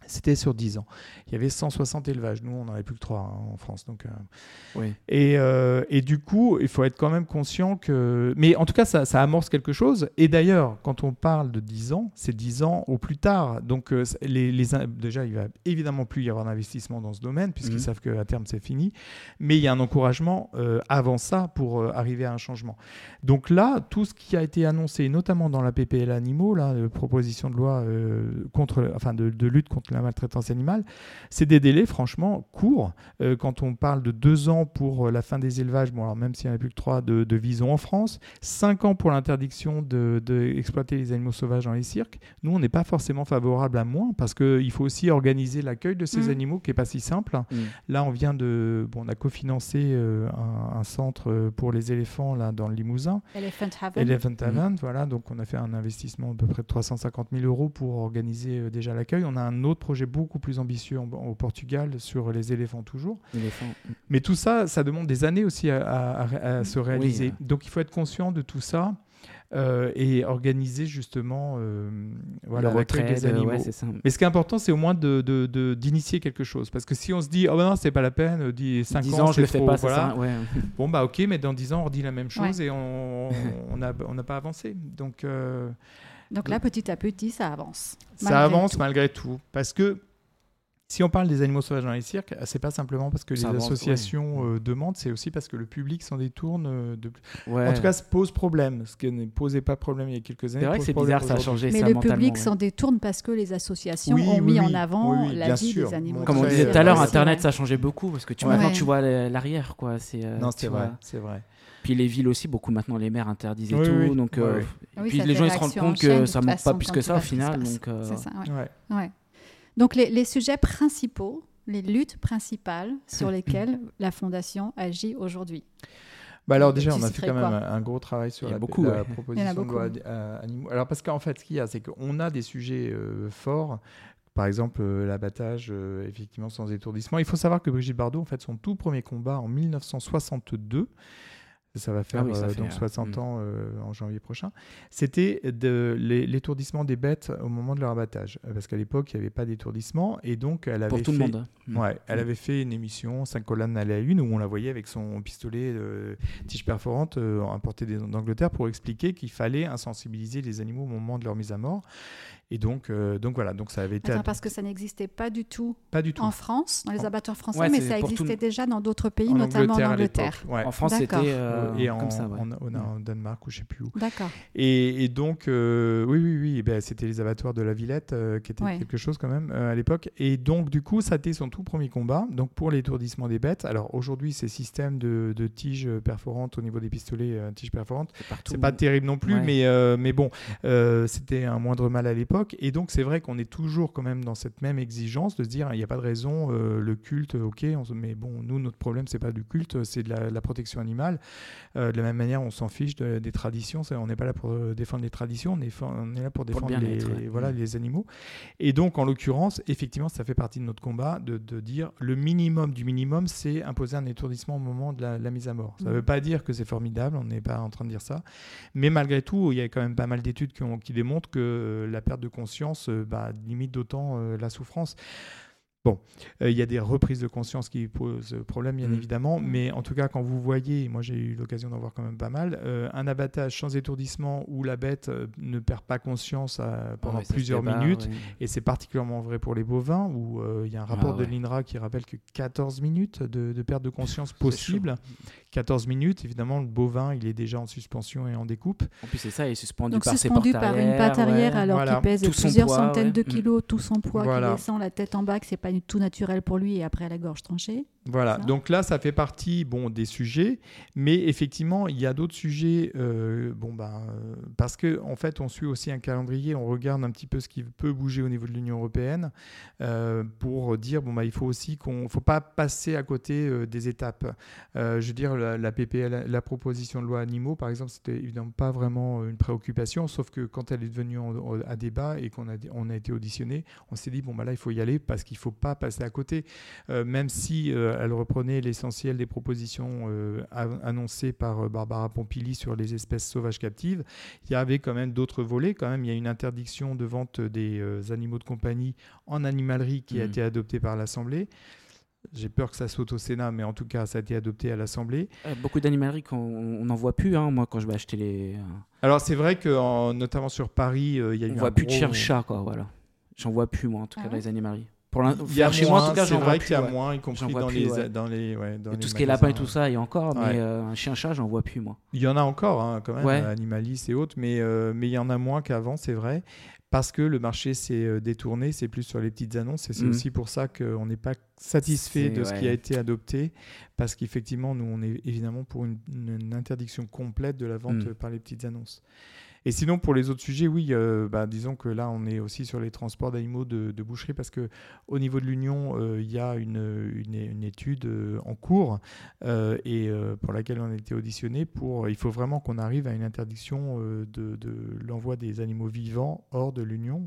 S3: c'était sur 10 ans. Il y avait 160 élevages. Nous, on n'en avait plus que 3 hein, en France. Donc, euh,
S1: oui.
S3: et, euh, et, du coup, il faut être quand même conscient que. Mais en tout cas, ça, ça amorce quelque chose. Et d'ailleurs, quand on parle de 10 ans, c'est 10 ans au plus tard. Donc, euh, les, les, déjà, il va évidemment plus y avoir d'investissement dans ce domaine, puisqu'ils mhm. savent qu'à terme, c'est fini. Mais il y a un encouragement avant ça pour arriver à un changement. Donc là, tout ce qui a été annoncé, notamment dans la PPL animaux, la proposition de loi contre, enfin, de, de lutte contre la maltraitance animale. C'est des délais franchement courts. Euh, quand on parle de deux ans pour la fin des élevages, bon alors même s'il n'y en a plus que trois de, de visons en France, cinq ans pour l'interdiction d'exploiter de, les animaux sauvages dans les cirques, nous on n'est pas forcément favorable à moins parce qu'il faut aussi organiser l'accueil de ces mmh. animaux qui n'est pas si simple. Mmh. Là on vient de, bon, on a cofinancé euh, un, un, centre pour les éléphants là dans le Limousin.
S2: Elephant Haven.
S3: Elephant Haven, voilà. Donc on a fait un investissement de peu près de 350 000 euros pour organiser euh, déjà l'accueil. On a un autre projet beaucoup plus ambitieux au Portugal sur les éléphants toujours. Mais tout ça, ça demande des années aussi à, se réaliser. Donc il faut être conscient de tout ça. Euh, et organiser justement euh, voilà, le retrait des animaux. Mais ce qui est important, c'est au moins d'initier de, de, quelque chose. Parce que si on se dit, oh ben non, c'est pas la peine, 10, 5 ans, je le fais pas, voilà. (laughs) Bon, bah ok, mais dans 10 ans, on redit la même chose et on n'a on pas avancé. Donc, euh,
S2: donc là, petit à petit, ça avance.
S3: Ça avance malgré tout. Parce que si on parle des animaux sauvages dans les cirques, c'est pas simplement parce que les associations euh, demandent, c'est aussi parce que le public s'en détourne. Euh, de... En tout cas, ça pose problème, ce qui ne posait pas problème il y a quelques années.
S1: C'est vrai que c'est bizarre, ça a changé.
S2: Mais le public s'en détourne parce que les associations ont mis en avant la vie des animaux.
S1: Comme on disait tout à l'heure, Internet, ça a changé beaucoup parce que tu, maintenant tu vois l'arrière, quoi.
S3: Euh, non, c'est vrai, c'est vrai.
S1: Puis les villes aussi, beaucoup maintenant les maires interdisent et tout. Donc, puis les gens ils se rendent compte que ça ne manque pas plus que ça au final. Donc,
S2: c'est ça, ouais. Donc les, sujets principaux, les luttes principales sur (laughs) lesquelles la Fondation agit aujourd'hui.
S3: Bah alors déjà, on a fait quand même un gros travail sur la, beaucoup, proposition de loi animaux. Alors parce qu'en fait, ce qu'il y a, c'est qu'on a des sujets euh, forts. Par exemple, euh, l'abattage, euh, effectivement, sans étourdissement. Il faut savoir que Brigitte Bardot, en fait, son tout premier combat en 1962, ça va faire ah euh, donc 60 mm. ans euh, en janvier prochain, c'était de l'étourdissement des bêtes au moment de leur abattage. Euh, parce qu'à l'époque, il n'y avait pas d'étourdissement. Et donc, elle avait
S1: Pour tout
S3: fait,
S1: le monde.
S3: Mm. Ouais, elle mm. avait fait une émission, 5 colonnes à la une, où on la voyait avec son pistolet tige perforante importé d'Angleterre pour expliquer qu'il fallait insensibiliser les animaux au moment de leur mise à mort. Et donc, euh, donc voilà, donc ça avait été.
S2: parce que ça n'existait pas du tout.
S3: Pas du tout.
S2: En France, dans les abattoirs français, mais ça existait déjà dans d'autres pays, notamment en Angleterre.
S1: En France, c'était euh,
S3: et en,
S1: comme ça,
S3: en, Danemark ou je sais plus où.
S2: D'accord.
S3: Et, donc, euh, oui, oui, oui, ben, c'était les abattoirs de la Villette qui était quelque chose quand même à l'époque. Et donc, du coup, ça a été son tout premier combat. Donc, pour l'étourdissement des bêtes. Alors aujourd'hui, ces systèmes de, de tiges perforantes au niveau des pistolets tiges perforantes, c'est pas terrible non plus, mais mais bon, c'était un moindre mal à l'époque. Et donc, c'est vrai qu'on est toujours quand même dans cette même exigence de se dire, il n'y a pas de raison, euh, le culte, ok, mais bon, nous, notre problème, c'est pas du culte, c'est de la, protection animale. Euh, de la même manière, on s'en fiche des traditions. On n'est pas là pour euh, défendre les traditions, on est, on est là pour défendre les, voilà, mm. les animaux. Et donc, en l'occurrence, effectivement, ça fait partie de notre combat de, dire le minimum du minimum, c'est imposer un étourdissement au moment de la, mise à mort. Ça ne mm. veut pas dire que c'est formidable, on n'est pas en train de dire ça. Mais malgré tout, il y a quand même pas mal d'études qui, qui démontrent que la perte de conscience euh, bah, limite d'autant euh, la souffrance. Bon, euh, il y a des reprises de conscience qui posent problème, bien mmh. évidemment, mmh. mais en tout cas, quand vous voyez, moi j'ai eu l'occasion d'en voir quand même pas mal, un abattage sans étourdissement où la bête ne perd pas conscience pendant plusieurs minutes, et c'est particulièrement vrai pour les bovins, où il y a un rapport ah de l'INRA qui rappelle que 14 minutes de, perte de (laughs) conscience possible, 14 minutes. Évidemment, le bovin, il est déjà en suspension et en découpe.
S1: En plus, c'est ça, il est suspendu par
S2: suspendu
S1: ses
S2: par une patte arrière alors qu'il pèse plusieurs centaines de mm. kilos, tout son poids qui descend la tête en bas, que c'est pas tout naturel pour lui et après la gorge tranchée.
S3: Voilà, donc là, ça fait partie bon, des sujets, mais effectivement, il y a d'autres sujets, euh, bon, bah, euh, parce qu'en en fait, on suit aussi un calendrier, on regarde un petit peu ce qui peut bouger au niveau de l'Union européenne euh, pour dire, bon, bah, il faut aussi qu'on faut pas passer à côté des étapes. je veux dire, la, la PPL, la proposition de loi animaux, par exemple, c'était évidemment pas vraiment une préoccupation, sauf que quand elle est devenue à débat et qu'on a, on a été auditionné, on s'est dit, bon, bah, là, il faut y aller parce qu'il faut pas passer à côté, même si elle reprenait l'essentiel des propositions euh, annoncées par euh, Barbara Pompili sur les espèces sauvages captives. Il y avait quand même d'autres volets. Quand même, il y a une interdiction de vente des euh, animaux de compagnie en animalerie qui a mmh. été adoptée par l'Assemblée. J'ai peur que ça saute au Sénat, mais en tout cas, ça a été adopté à l'Assemblée.
S1: beaucoup d'animaleries, on n'en voit plus, hein, moi, quand je vais acheter les...
S3: Alors, c'est vrai que, notamment sur Paris, il y a
S1: on
S3: eu
S1: voit plus de chien-chat, quoi, voilà. J'en vois plus, moi, en tout cas, ah dans les animaleries Pour
S3: Il y a
S1: chez moi, en
S3: moins,
S1: tout cas, j'en vois
S3: qu'il y a
S1: ouais.
S3: moins, y compris dans,
S1: plus,
S3: les,
S1: ouais.
S3: dans les, ouais, dans
S1: Et
S3: les
S1: tout ce qui est lapin et tout ça, il y a encore, mais euh, un chien-chat, j'en vois plus, moi.
S3: Il y en a encore, hein, quand même, euh, Animalis et autres, mais, euh, mais il y en a moins qu'avant, c'est vrai, parce que le marché s'est détourné, c'est plus sur les petites annonces, et c'est
S1: Mhm.
S3: aussi pour ça qu'on n'est pas satisfait de ce qui a été adopté, parce qu'effectivement, nous, on est évidemment pour une, interdiction complète de la vente euh, par les petites annonces. Et sinon, pour les autres sujets, oui, euh, bah, disons que là, on est aussi sur les transports d'animaux de, de boucherie parce que au niveau de l'Union, euh, il y a une, une, une étude euh, en cours et pour laquelle on a été auditionné. Pour, il faut vraiment qu'on arrive à une interdiction de, de l'envoi des animaux vivants hors de l'Union.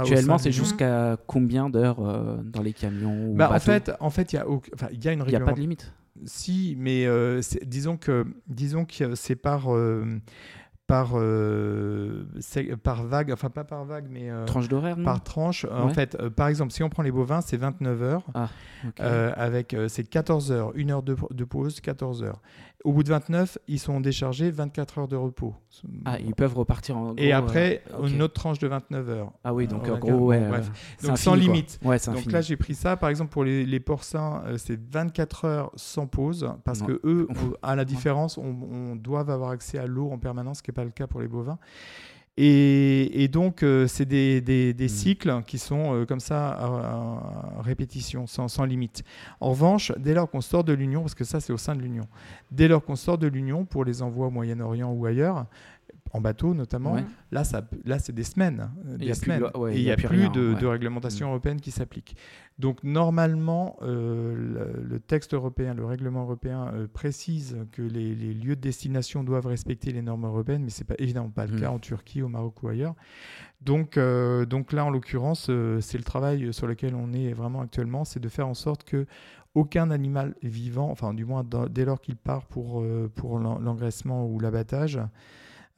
S1: Actuellement, c'est jusqu'à combien d'heures dans les camions ou
S3: Bah, en fait, en fait, il y a, auc- enfin, il y a une
S1: il n'y a pas de limite.
S3: Si, mais disons que disons que c'est par par euh, par vague, enfin pas par vague, mais euh,
S1: Tranche d'horaire,
S3: par tranche. En
S1: Ouais.
S3: fait, euh, par exemple, si on prend les bovins, c'est 29 heures.
S1: Ok.
S3: euh, avec euh, c'est 14 heures, une heure de, de pause, 14 heures. Au bout de 29, ils sont déchargés 24 heures de repos.
S1: Ah, ils peuvent repartir en
S3: Et
S1: gros,
S3: après,
S1: euh,
S3: une autre tranche de 29 heures.
S1: Ah oui, donc
S3: Euh,
S1: en gros, ouais. euh,
S3: bref. Donc, sans
S1: quoi.
S3: limite.
S1: Ouais,
S3: Donc
S1: infini.
S3: là, j'ai pris ça. Par exemple, pour les, les porcins, euh, c'est 24 heures sans pause parce
S1: Non.
S3: que eux, on- (laughs) à la différence, on, on doit avoir accès à l'eau en permanence, ce qui n'est pas le cas pour les bovins. Et, et donc, euh, c'est des, des- des
S1: Mm.
S3: cycles qui sont euh, comme ça à, à répétition, sans, sans limite. En revanche, dès lors qu'on sort de l'Union, parce que ça, c'est au sein de l'Union, dès lors qu'on sort de l'Union pour les envois au Moyen-Orient ou ailleurs, en bateau notamment,
S1: Ouais.
S3: là, ça, là c'est des semaines.
S1: Il
S3: Des
S1: plus
S3: semaines.
S1: loi- ouais,
S3: et il n'y a, plus,
S1: rien,
S3: de,
S1: ouais.
S3: de réglementation européenne qui s'applique. Donc normalement, euh, le, le texte européen, le règlement européen euh, précise que les, les lieux de destination doivent respecter les normes européennes, mais c'est pas évidemment pas le
S1: Mm.
S3: cas en Turquie, au Maroc ou ailleurs. Donc, euh, donc là, en l'occurrence, c'est le travail sur lequel on est vraiment actuellement, c'est de faire en sorte que aucun animal vivant, enfin du moins dès lors qu'il part pour, pour l'en- l'engraissement ou l'abattage,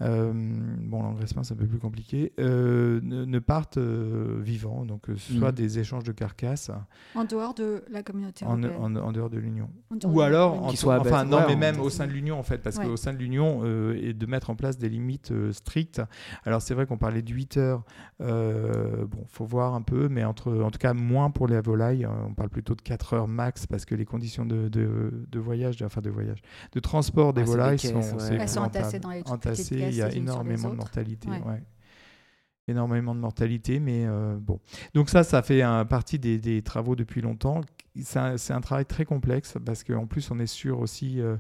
S3: euh, bon, l'engraissement c'est un peu plus compliqué, euh, ne, ne partent euh, vivants, donc soit
S1: Mhm.
S3: des échanges de carcasses
S2: En dehors de la communauté
S3: en,
S2: européenne.
S3: en- en dehors de l'Union. Ou
S2: de-
S3: alors, en- enfin non,
S1: ouais,
S3: mais même au sein de l'Union en fait, parce
S2: Ouais.
S3: qu'au sein de l'Union, euh, et de mettre en place des limites euh, strictes. Alors c'est vrai qu'on parlait de 8 heures, euh, bon, faut voir un peu, mais entre, en tout cas moins pour les volailles, euh, on parle plutôt de 4 heures max, parce que les conditions de, de, de voyage, de- enfin de voyage, de transport des
S1: des
S3: volailles
S1: caisses,
S3: sont,
S1: ouais. Elles
S2: sont entassées dans les
S3: Entassées, il y a énormément de mortalité.
S2: Ouais.
S3: ouais. Énormément de mortalité, mais euh, bon. Donc ça, ça fait un, partie des, des travaux depuis longtemps. C'est un, travail très complexe parce qu'en plus, on est sur aussi euh,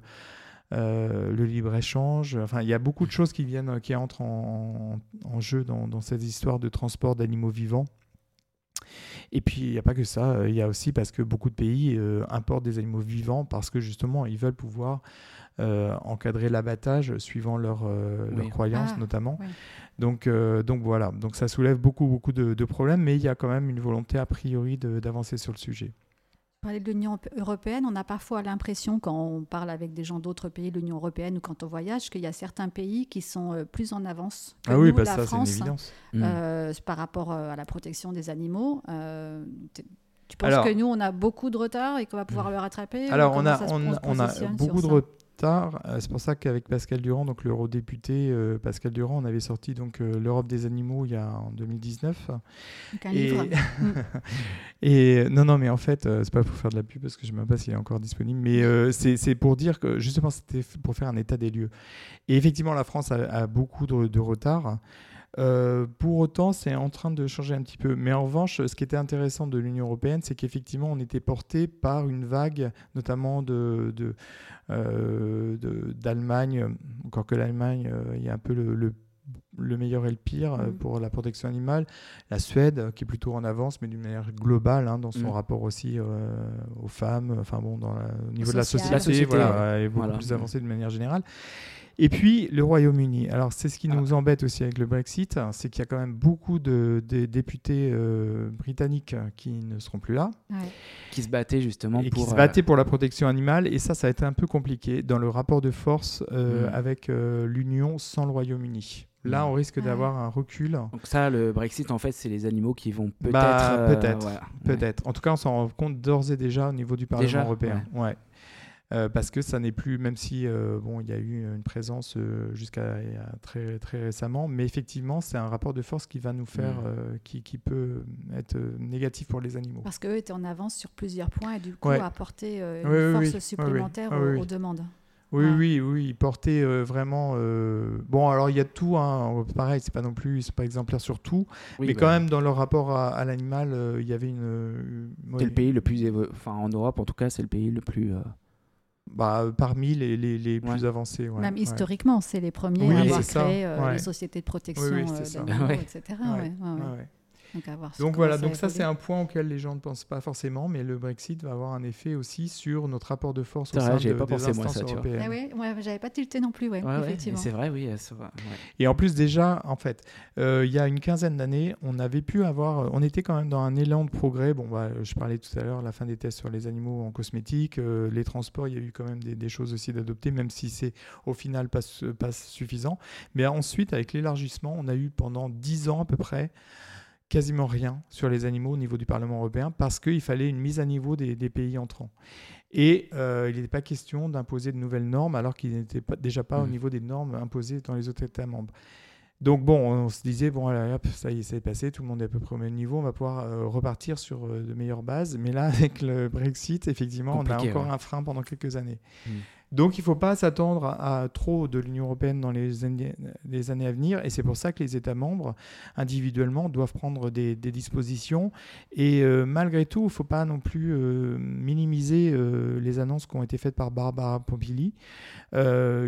S3: euh, le libre-échange. Enfin, il y a beaucoup de choses qui, viennent, qui entrent en, en- en jeu dans, dans cette histoire de transport d'animaux vivants. Et puis, il n'y a pas que ça. euh, Il y a aussi parce que beaucoup de pays euh, importent des animaux vivants parce que justement, ils veulent pouvoir euh, encadrer l'abattage suivant leur, euh,
S1: Oui.
S3: leurs croyances
S2: Ah,
S3: notamment. Donc, euh, donc voilà, donc ça soulève beaucoup, beaucoup de, de problèmes, mais il y a quand même une volonté a priori de- d'avancer sur le sujet.
S2: Parler de l'Union européenne, on a parfois l'impression, quand on parle avec des gens d'autres pays de l'Union européenne ou quand on voyage, qu'il y a certains pays qui sont euh, plus en avance que
S3: ah oui,
S2: nous,
S3: bah
S2: la
S3: ça c'est une
S2: France,
S3: évidence.
S1: Mm.
S2: euh, par rapport euh, à la protection des animaux. Euh, tu penses
S3: Alors-
S2: que nous, on a beaucoup de retard et qu'on va pouvoir le rattraper
S3: Alors on a, on, on a beaucoup de retard. Euh, C'est pour ça qu'avec Pascal Durand, donc l'eurodéputé euh, Pascal Durand, on avait sorti donc euh, l'Europe des animaux il y a en 2019.
S2: Donc un
S3: Et-
S2: livre. Mm. (laughs)
S3: Et euh, non, non, mais en fait, euh, c'est pas pour faire de la pub parce que je ne sais même pas s'il est encore disponible, mais c'est pour dire que justement, c'était pour faire un état des lieux. Et effectivement, la France a, a beaucoup de, de retard. Euh, pour autant, c'est en train de changer un petit peu. Mais en revanche, ce qui était intéressant de l'Union européenne, c'est qu'effectivement, on était porté par une vague, notamment de, de, euh, de- d'Allemagne. Encore que l'Allemagne, euh, il y a un peu le, le- le meilleur et le pire euh,
S2: Mhm.
S3: pour la protection animale. La Suède, qui est plutôt en avance, mais d'une manière globale, hein, dans son
S1: Mhm.
S3: rapport aussi euh, aux femmes, enfin bon, dans la- au niveau de la société,
S1: La société,
S3: voilà, est beaucoup
S1: Voilà.
S3: plus avancée de manière générale. Et puis le Royaume-Uni. Alors c'est ce qui
S1: Ah.
S3: nous embête aussi avec le Brexit, hein, c'est qu'il y a quand même beaucoup de, de députés euh, britanniques qui ne seront plus là
S2: Ouais.
S1: Qui se battaient justement
S3: et
S1: pour.
S3: qui se
S1: euh,
S3: battaient pour la protection animale. Et ça, ça a été un peu compliqué dans le rapport de force euh,
S1: Mm.
S3: avec euh, l'Union sans le Royaume-Uni. Là,
S1: Mm.
S3: on risque
S2: Ouais.
S3: d'avoir un recul.
S1: Donc ça, le Brexit, en fait, c'est les animaux qui vont peut-être.
S3: Bah,
S1: euh,
S3: peut-être. Peut-être. En tout cas, on s'en rend compte d'ores et déjà au niveau du Parlement
S1: Déjà,
S3: européen. Ouais. Euh, parce que ça n'est plus, même si euh, bon, il y a eu une présence euh, jusqu'à très, très récemment, mais effectivement, c'est un rapport de force qui va nous faire,
S1: Mm.
S3: qui, qui peut être négatif pour les animaux.
S2: Parce qu'eux étaient en avance sur plusieurs points et du coup
S3: Ouais.
S2: apporter euh, une
S3: oui.
S2: force
S3: Oui,
S2: supplémentaire
S3: Oui,
S2: aux-
S3: oui.
S2: aux demandes.
S3: Oui,
S2: Ouais.
S3: oui, oui, portait euh, vraiment. euh, Bon, alors il y a tout, hein, pareil, c'est pas non plus, c'est pas exemplaire sur tout,
S1: Oui,
S3: mais
S1: bah,
S3: quand même dans leur rapport à, à l'animal, euh, il y avait une. euh,
S1: C'est le pays le plus évo- enfin en Europe en tout cas, c'est le pays le plus euh,
S3: Bah, parmi les, les, les
S1: Ouais.
S3: plus avancés. ouais,
S2: Même
S3: ouais.
S2: historiquement, c'est les premiers
S3: Oui,
S2: à avoir créé euh,
S3: ouais.
S2: les sociétés de protection
S3: Oui, oui,
S2: euh,
S1: Ouais.
S2: etc. Donc, à voir
S3: Donc
S2: comment
S3: voilà,
S2: ça
S3: donc ça c'est un point auquel les gens ne pensent pas forcément, mais le Brexit va avoir un effet aussi sur notre rapport de force
S1: C'est
S3: au
S1: vrai,
S3: sein
S1: j'avais
S3: de,
S1: pas
S3: des
S1: pensé, moi,
S3: instances
S1: ça,
S3: européennes.
S2: Ah oui, ouais, j'avais pas tilté non plus, ouais,
S1: Ouais, ouais, et
S2: effectivement.
S1: c'est vrai, oui. ça va, ouais.
S3: Et en plus déjà, en fait, euh, il y a une quinzaine d'années, on avait pu avoir, euh, on était quand même dans un élan de progrès. Bon, bah, je parlais tout à l'heure, la fin des tests sur les animaux en cosmétique, euh, les transports, il y a eu quand même des, des choses aussi d'adopter, même si c'est au final pas, pas suffisant. Mais ensuite, avec l'élargissement, on a eu pendant dix ans à peu près quasiment rien sur les animaux au niveau du Parlement européen parce qu'il fallait une mise à niveau des, des pays entrants. Et euh, il n'était pas question d'imposer de nouvelles normes alors qu'ils n'étaient pas, déjà pas au
S1: Mhm.
S3: niveau des normes imposées dans les autres États membres. Donc bon, on se disait, bon, allez, hop, ça y est, c'est passé, tout le monde est à peu près au même niveau, on va pouvoir euh, repartir sur euh, de meilleures bases. Mais là, avec le Brexit, effectivement, on a encore
S1: ouais.
S3: un frein pendant quelques années.
S1: Mm.
S3: Donc il ne faut pas s'attendre à, à trop de l'Union européenne dans les années, les années à venir. Et c'est pour ça que les États membres, individuellement, doivent prendre des, des dispositions. Et euh, malgré tout, il ne faut pas non plus euh, minimiser euh, les annonces qui ont été faites par Barbara Pompili,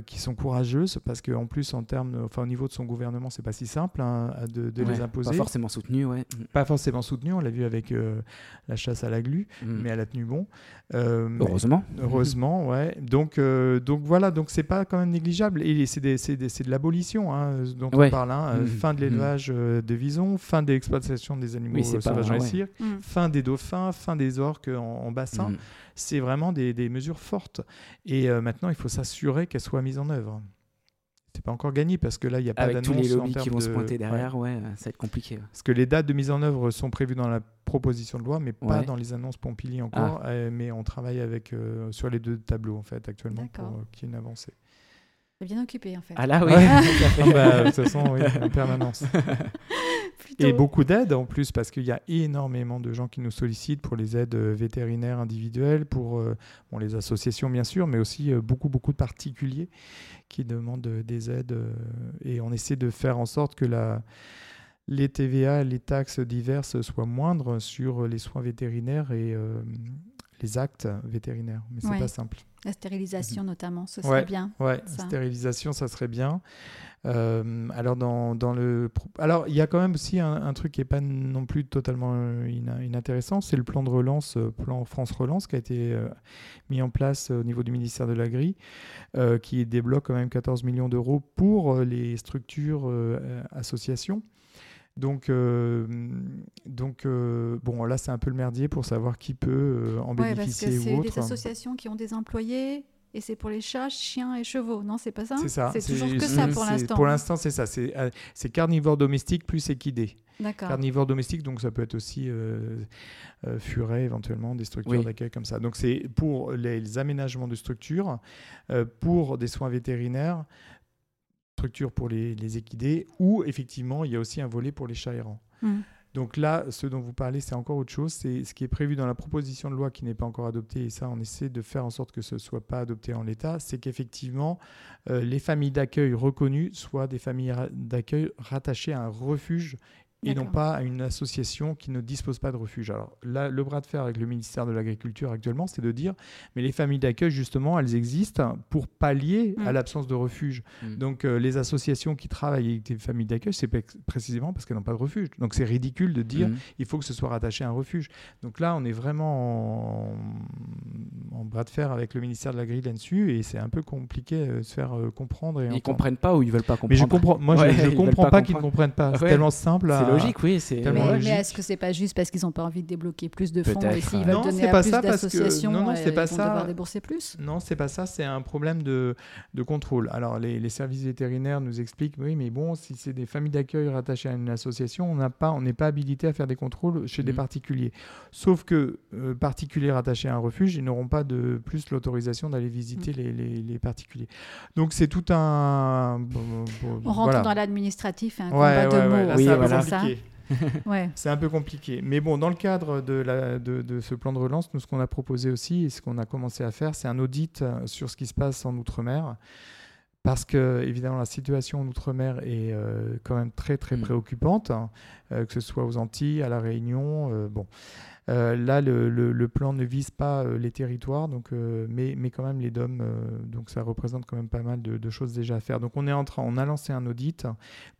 S3: qui sont courageuses, parce qu'en plus, en termes, enfin, au niveau de son gouvernement, c'est pas si simple hein, de, de
S1: Ouais,
S3: les imposer.
S1: Pas forcément soutenu, ouais.
S3: Pas forcément soutenu, on l'a vu avec la chasse à la glu,
S1: Mm.
S3: mais elle a tenu bon.
S1: Heureusement.
S3: Heureusement, ouais. Donc, euh, donc voilà, donc c'est pas quand même négligeable. Et c'est de l'abolition hein, dont
S1: Ouais.
S3: on parle. hein.
S1: Mhm.
S3: Fin de l'élevage euh, de visons, fin de l'exploitation des animaux
S1: Oui,
S3: euh,
S1: pas-
S3: sauvages dans les
S1: ouais.
S3: cirques,
S2: Mm.
S3: fin des dauphins, fin des orques en, en bassin. C'est vraiment des, des mesures fortes. Et euh, maintenant, il faut s'assurer qu'elles soient mises en œuvre. C'est pas encore gagné parce que là, il n'y a pas
S1: Avec tous les
S3: d'annonce
S1: lobbies qui vont se pointer derrière, ouais, ça va être compliqué. ouais.
S3: Parce que les dates de mise en œuvre sont prévues dans la proposition de loi, mais pas
S1: Ouais. Ah.
S3: dans les annonces Pompili encore. Euh, mais on travaille avec, euh, sur les deux tableaux, en fait, actuellement, pour euh, qu'il y ait une avancée.
S2: Bien occupé, en fait.
S1: Ah là, oui.
S3: Ouais. (laughs) Ah bah, de toute façon, oui, en (laughs) permanence.
S2: Plutôt.
S3: Et beaucoup d'aides en plus, parce qu'il y a énormément de gens qui nous sollicitent pour les aides euh, vétérinaires individuelles, pour euh, bon, les associations bien sûr, mais aussi euh, beaucoup, beaucoup de particuliers qui demandent euh, des aides. euh, et on essaie de faire en sorte que la, les TVA, les taxes diverses soient moindres sur les soins vétérinaires et euh, les actes vétérinaires. Mais c'est
S2: Ouais.
S3: pas simple.
S2: La stérilisation, notamment, ce
S3: Ouais.
S2: serait bien.
S3: Ouais,
S2: Ça.
S3: stérilisation, ça serait bien. Euh, alors, dans, dans le... alors, il y a quand même aussi un, un truc qui n'est pas non plus totalement euh, inintéressant, c'est le plan de relance, euh, plan France Relance, qui a été euh, mis en place au niveau du ministère de l'Agri, euh, qui débloque quand même 14 millions d'euros pour les structures associations. Donc, euh, donc euh, bon, là, c'est un peu le merdier pour savoir qui peut euh, en
S2: Ouais, parce que
S3: bénéficier
S2: c'est
S3: ou
S2: des
S3: autre.
S2: associations qui ont des employés et c'est pour les chats, chiens et chevaux. Non, c'est pas ça?
S3: C'est ça.
S2: C'est toujours que ça pour
S3: c'est-
S2: l'instant.
S3: Pour l'instant, c'est ça. C'est euh, c'est carnivore domestique plus équidé.
S2: D'accord.
S3: Carnivore domestique, donc ça peut être aussi euh, euh, furet, éventuellement, des structures
S1: Oui.
S3: d'accueil comme ça. Donc c'est pour les, les aménagements de structures, euh, pour des soins vétérinaires, structures pour les, les équidés, ou effectivement, il y a aussi un volet pour les chats errants.
S2: Mm.
S3: Donc là, ce dont vous parlez, c'est encore autre chose. C'est ce qui est prévu dans la proposition de loi qui n'est pas encore adoptée. Et ça, on essaie de faire en sorte que ce ne soit pas adopté en l'état. C'est qu'effectivement, euh, les familles d'accueil reconnues soient des familles d'accueil rattachées à un refuge et non pas à une association qui ne dispose pas de refuge. Alors là, le bras de fer avec le ministère de l'Agriculture actuellement, c'est de dire, mais les familles d'accueil, justement, elles existent pour pallier à
S2: Mm.
S3: l'absence de refuge.
S1: Mm.
S3: Donc euh, les associations qui travaillent avec des familles d'accueil, c'est précisément parce qu'elles n'ont pas de refuge. Donc c'est ridicule de dire,
S1: Mm.
S3: il faut que ce soit rattaché à un refuge. Donc là, on est vraiment en, en bras de fer avec le ministère de l'Agri là-dessus, et c'est un peu compliqué euh, de se faire euh, comprendre. Et
S1: Ils
S3: entendre.
S1: comprennent pas ou ils veulent pas comprendre.
S3: Mais je comprends, moi
S1: Ouais,
S3: je, je comprends
S1: pas
S3: pas qu'ils ne comprennent pas. C'est tellement simple. à-
S1: logique, oui. C'est
S2: Mais, est-ce que c'est pas juste parce qu'ils n'ont pas envie de débloquer plus de fonds et s'ils
S1: ouais.
S2: veulent
S3: Non,
S2: donner à
S3: pas
S2: plus
S3: que-
S2: d'associations,
S3: non, non, c'est pas
S2: ils vont
S3: ça.
S2: devoir débourser plus
S3: Non, c'est pas ça, c'est un problème de, de contrôle. Alors, les, les services vétérinaires nous expliquent, oui, mais bon, si c'est des familles d'accueil rattachées à une association, on n'a pas, on n'est pas habilité à faire des contrôles chez des
S1: Mhm.
S3: particuliers. Sauf que euh, particuliers rattachés à un refuge, ils n'auront pas de plus l'autorisation d'aller visiter les, les- les particuliers. Donc, c'est tout un. bon, bon,
S2: On rentre
S3: voilà.
S2: dans l'administratif et un
S3: Ouais,
S2: combat de
S3: ouais,
S2: mots.
S3: ouais, là,
S1: Oui, voilà.
S2: C'est ça
S3: compliqué. (laughs)
S2: Ouais.
S3: C'est un peu compliqué. Mais bon, dans le cadre de, la, de, de ce plan de relance, nous, ce qu'on a proposé aussi et ce qu'on a commencé à faire, c'est un audit euh, sur ce qui se passe en Outre-mer. Parce que, évidemment, la situation en Outre-mer est euh, quand même très, très
S1: Mm.
S3: préoccupante, hein, euh, que ce soit aux Antilles, à La Réunion. euh, bon. Euh, là, le, plan ne vise pas euh, les territoires, donc, euh, mais, mais quand même les DOM. donc, ça représente quand même pas mal de, choses déjà à faire. Donc, on est en train, on a lancé un audit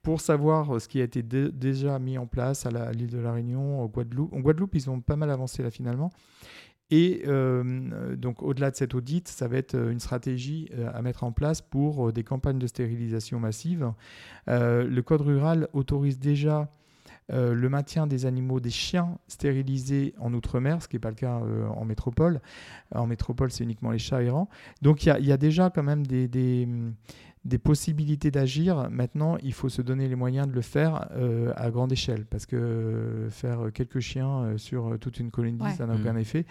S3: pour savoir ce qui a été dé- déjà mis en place à l'île de la Réunion, au Guadeloupe. En Guadeloupe, ils ont pas mal avancé là finalement. Et donc, au-delà de cet audit, ça va être une stratégie à mettre en place pour des campagnes de stérilisation massive. Le Code rural autorise déjà euh, le maintien des animaux, des chiens stérilisés en Outre-mer, ce qui n'est pas le cas euh, en métropole. En métropole, c'est uniquement les chats errants. Donc, il y, a- déjà quand même des, des possibilités d'agir. Maintenant, il faut se donner les moyens de le faire euh, à grande échelle, parce que euh, faire quelques chiens euh, sur toute une colonie,
S2: Ouais.
S3: ça n'a aucun effet.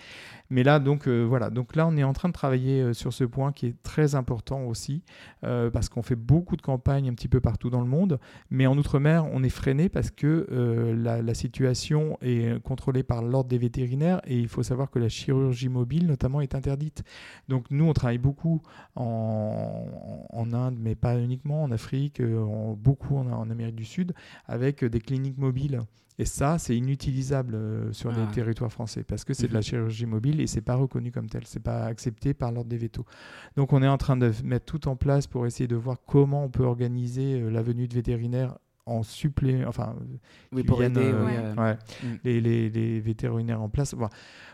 S3: Mais là, donc euh, voilà. Donc là, on est en train de travailler sur ce point qui est très important aussi, euh, parce qu'on fait beaucoup de campagnes un petit peu partout dans le monde. Mais en Outre-mer, on est freiné parce que euh, la, la situation est contrôlée par l'ordre des vétérinaires et il faut savoir que la chirurgie mobile, notamment, est interdite. Donc nous, on travaille beaucoup en, en Inde, mais pas uniquement, en Afrique, euh, en- beaucoup en, en Amérique du Sud, avec euh, des cliniques mobiles. Et ça, c'est inutilisable euh, sur les
S1: Ah.
S3: territoires français parce que c'est de la
S1: Mhm.
S3: chirurgie mobile et c'est pas reconnu comme tel, c'est pas accepté par l'ordre des vétos. Donc on est en train de mettre tout en place pour essayer de voir comment on peut organiser euh, la venue de vétérinaires en supplé, enfin
S1: Oui, pour
S3: viennent,
S1: aider.
S3: euh,
S2: ouais.
S1: euh,
S3: ouais,
S1: Mm.
S3: les, les- les vétérinaires en place. Voilà.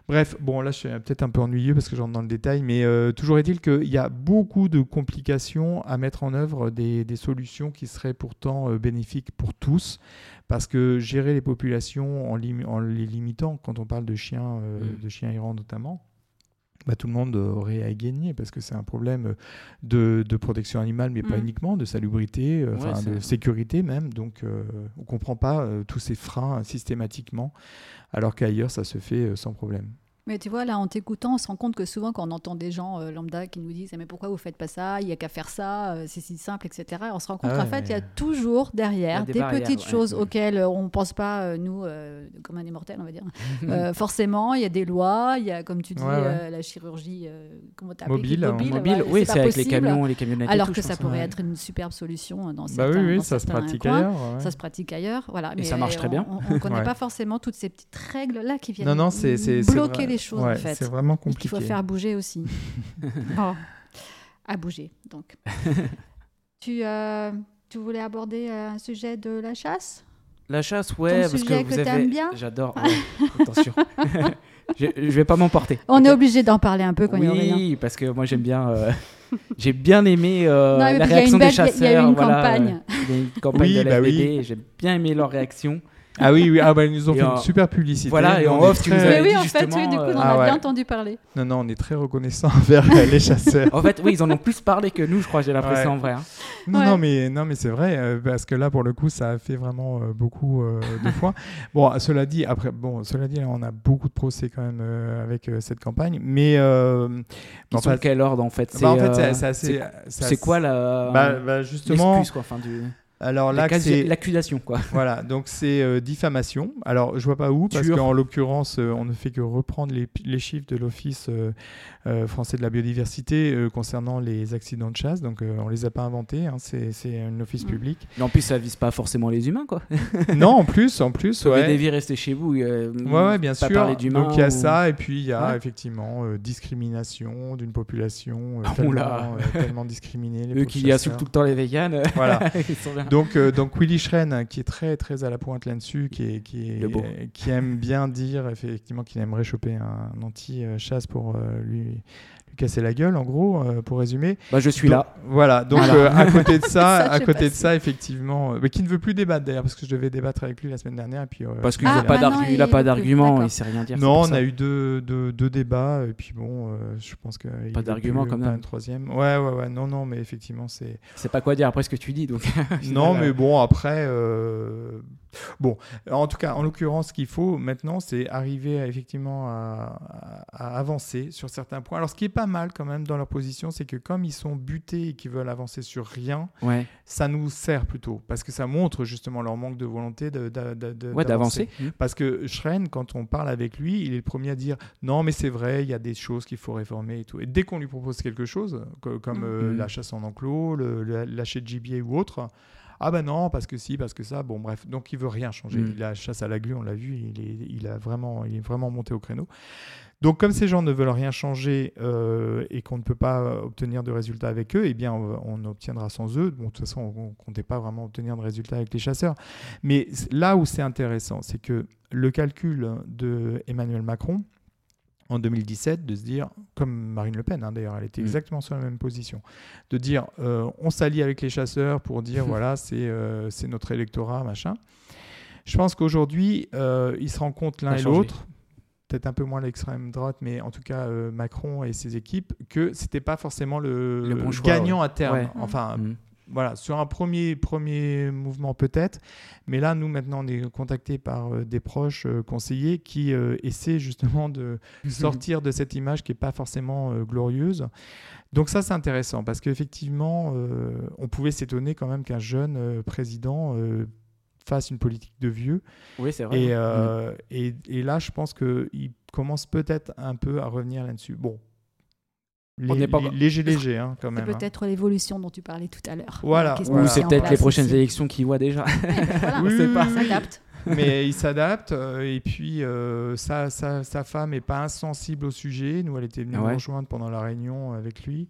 S3: Bref, bon là je suis peut-être un peu ennuyeux parce que j'entre dans le détail, mais euh, toujours est-il qu'il y a beaucoup de complications à mettre en œuvre des, des solutions qui seraient pourtant euh, bénéfiques pour tous, parce que gérer les populations en, en les limitant, quand on parle de chiens, euh,
S1: Mm.
S3: de chiens errants notamment, bah, tout le monde aurait à gagner parce que c'est un problème de, de protection animale, mais pas
S2: Mm.
S3: uniquement, de salubrité, euh,
S1: Ouais,
S3: de sécurité même. Donc euh, on ne comprend pas euh, tous ces freins euh, systématiquement, alors qu'ailleurs ça se fait euh, sans problème.
S2: Mais tu vois, là, en t'écoutant, on se rend compte que souvent, quand on entend des gens euh, lambda qui nous disent Eh, Mais pourquoi vous faites pas ça? Il n'y a qu'à faire ça, euh, c'est si simple, etc. On se rend compte
S3: Ah
S2: qu'en fait, il y a toujours derrière
S1: a des
S2: petites
S1: ouais.
S2: choses
S1: Ouais.
S2: auxquelles euh, on ne pense pas, euh, nous, comme un immortel, on va dire. (laughs) Forcément, il y a des lois, il y a, comme tu dis, la chirurgie comment
S3: Mobile,
S2: mobile,
S1: Mobile, oui, c'est avec les camions, les camionnettes. et
S2: Alors
S1: tout,
S2: que ça pourrait être une superbe solution dans
S3: Bah
S2: certains,
S3: oui, oui,
S2: dans
S3: ça se pratique
S2: coins.
S3: ailleurs.
S2: Ça se pratique ailleurs, voilà.
S1: Et
S2: mais
S1: ça marche très bien.
S2: On ne connaît (laughs) pas forcément toutes ces petites règles là qui viennent bloquer
S3: vrai-
S2: les choses
S3: ouais,
S2: en fait.
S3: C'est vraiment
S2: Et
S3: compliqué.
S2: qu'il faut faire bouger aussi. (laughs) À bouger, donc. (laughs) tu, euh, tu voulais aborder euh, un sujet de la chasse?
S1: La chasse, ouais, parce que vous
S2: que
S1: avez.
S2: t'aimes bien?
S1: J'adore. (laughs) ouais, attention. je, je vais pas m'emporter.
S2: On est obligé d'en parler un peu quand il y a rien.
S1: Oui, parce que moi j'aime bien. euh, J'ai bien aimé euh,
S2: Non,
S1: la
S2: il
S1: réaction
S2: belle-
S1: des
S2: il
S1: chasseurs.
S2: il y a eu une
S1: voilà,
S2: campagne.
S1: euh, il y a eu une campagne
S3: Oui,
S1: de
S3: bah oui.
S1: J'ai bien aimé leur réaction.
S3: Ah oui, oui, ah bah, ils nous ont
S1: Et
S3: fait
S1: en-
S3: une super publicité.
S1: Voilà, et
S3: Nous,
S1: en off, tu
S3: très-
S1: nous
S2: Mais oui, en fait, oui, du coup, on a
S3: Ah ouais.
S2: bien entendu parler.
S3: Non, non, on est très reconnaissant (laughs) envers euh, les chasseurs.
S1: En fait, oui, ils en ont plus parlé que nous, je crois, j'ai l'impression
S3: Ouais.
S1: en vrai. hein.
S3: Non,
S2: Ouais.
S3: non, mais, non, mais c'est vrai, euh, parce que là, pour le coup, ça a fait vraiment euh, beaucoup euh, de fois. (laughs) Bon, cela dit, après, bon, cela dit, on a beaucoup de procès quand même euh, avec euh, cette campagne, mais. euh,
S1: Ils sont quel ordre en fait?
S3: Bah, en fait,
S1: euh,
S3: c'est- c'est assez.
S1: c'est-
S3: c'est
S1: C'est quoi la.
S3: bah, bah, justement,
S1: quoi, enfin, du...
S3: alors là, c'est.
S1: l'accusation, quoi. (laughs)
S3: Voilà, donc c'est euh, diffamation. Alors, je vois pas où, parce qu'en l'occurrence, euh, on ne fait que reprendre les, les chiffres de l'Office euh, euh, français de la biodiversité euh, concernant les accidents de chasse. Donc, euh, on les a pas inventés, hein, c'est un office
S2: Mm.
S3: public.
S1: Mais en plus, ça vise pas forcément les humains, quoi. (laughs)
S3: non, en plus, en plus,
S1: Sauver
S3: ouais.
S1: des vies, rester chez vous. euh,
S3: Ouais, ouais, bien
S1: pas
S3: sûr. Donc il y a
S1: ou-
S3: ça, et puis il y a
S1: Ouais.
S3: effectivement euh, discrimination d'une population (laughs) tellement, euh, tellement discriminée.
S1: Eux qui insultent tout le temps les véganes.
S3: Voilà.
S1: Ils sont bien. (laughs)
S3: donc, euh, donc Willy Schren, qui est très très à la pointe là-dessus, qui, est, qui, est, qui aime bien dire effectivement qu'il aimerait choper un anti-chasse pour lui casser la gueule, en gros, euh, pour résumer.
S1: Bah, je suis là.
S3: Voilà, donc euh, à côté de (laughs) ça, à côté de ça, effectivement, euh, mais qui ne veut plus débattre d'ailleurs, parce que je devais débattre avec lui la semaine dernière. Et puis,
S1: parce qu'il n'a pas d'argument, pas d'argument, il sait rien dire.
S3: Non, on a eu deux, deux, deux, débats, et puis bon, je pense que.
S1: Pas d'argument comme
S3: Un troisième. Ouais, ouais, ouais, non, non, mais effectivement, c'est.
S1: C'est pas quoi dire après ce que tu dis, donc. (laughs)
S3: non, mais bon, après. Bon, en tout cas, en l'occurrence, ce qu'il faut maintenant, c'est arriver à, effectivement à, à, avancer sur certains points. Alors, ce qui est pas mal quand même dans leur position, c'est que comme ils sont butés et qu'ils veulent avancer sur rien,
S1: ouais.
S3: ça nous sert plutôt parce que ça montre justement leur manque de volonté
S1: d'avancer.
S3: Mmh. Parce que Schren, quand on parle avec lui, il est le premier à dire non, mais c'est vrai, il y a des choses qu'il faut réformer et tout. Et dès qu'on lui propose quelque chose, comme euh, mmh. la chasse en enclos, le, lâcher de gibier ou autre, ah ben non, parce que si, parce que ça, bon bref, donc il veut rien changer. Mmh. La chasse à la glu, on l'a vu, il est, il, a vraiment, il est vraiment monté au créneau. Donc comme ces gens ne veulent rien changer euh, et qu'on ne peut pas obtenir de résultats avec eux, eh bien on, obtiendra sans eux. Bon, de toute façon, on ne comptait pas vraiment obtenir de résultats avec les chasseurs. Mais là où c'est intéressant, c'est que le calcul de Emmanuel Macron, en 2017 de se dire, comme Marine Le Pen hein, d'ailleurs, elle était mm. exactement sur la même position, de dire euh, on s'allie avec les chasseurs pour dire (laughs) voilà, euh, c'est notre électorat, machin. Je pense qu'aujourd'hui, ils se rendent compte l'un et l'autre peut-être un peu moins l'extrême droite, mais en tout cas euh, Macron et ses équipes, que c'était pas forcément le, gagnant à terme. Enfin, mm. Voilà, sur un premier, premier mouvement peut-être, mais là, nous maintenant, on est contactés par euh, des proches euh, conseillers qui essaient justement de (laughs) sortir de cette image qui n'est pas forcément glorieuse. Donc ça, c'est intéressant parce qu'effectivement, on pouvait s'étonner quand même qu'un jeune président fasse une politique de vieux.
S1: Oui, c'est vrai.
S3: Et, euh, mm. et, et, là, je pense qu'il commence peut-être un peu à revenir là-dessus. Bon. Léger, léger, hein, quand même.
S2: C'est hein. peut-être l'évolution dont tu parlais tout à l'heure.
S3: Voilà.
S1: Ou c'est peut-être les prochaines élections qu'il voit déjà.
S2: voilà. oui, pas. s'adapte.
S3: mais il s'adapte. Euh, et puis, euh, sa, sa, sa, femme n'est pas insensible au sujet. Nous, elle était venue nous rejoindre pendant la réunion avec lui.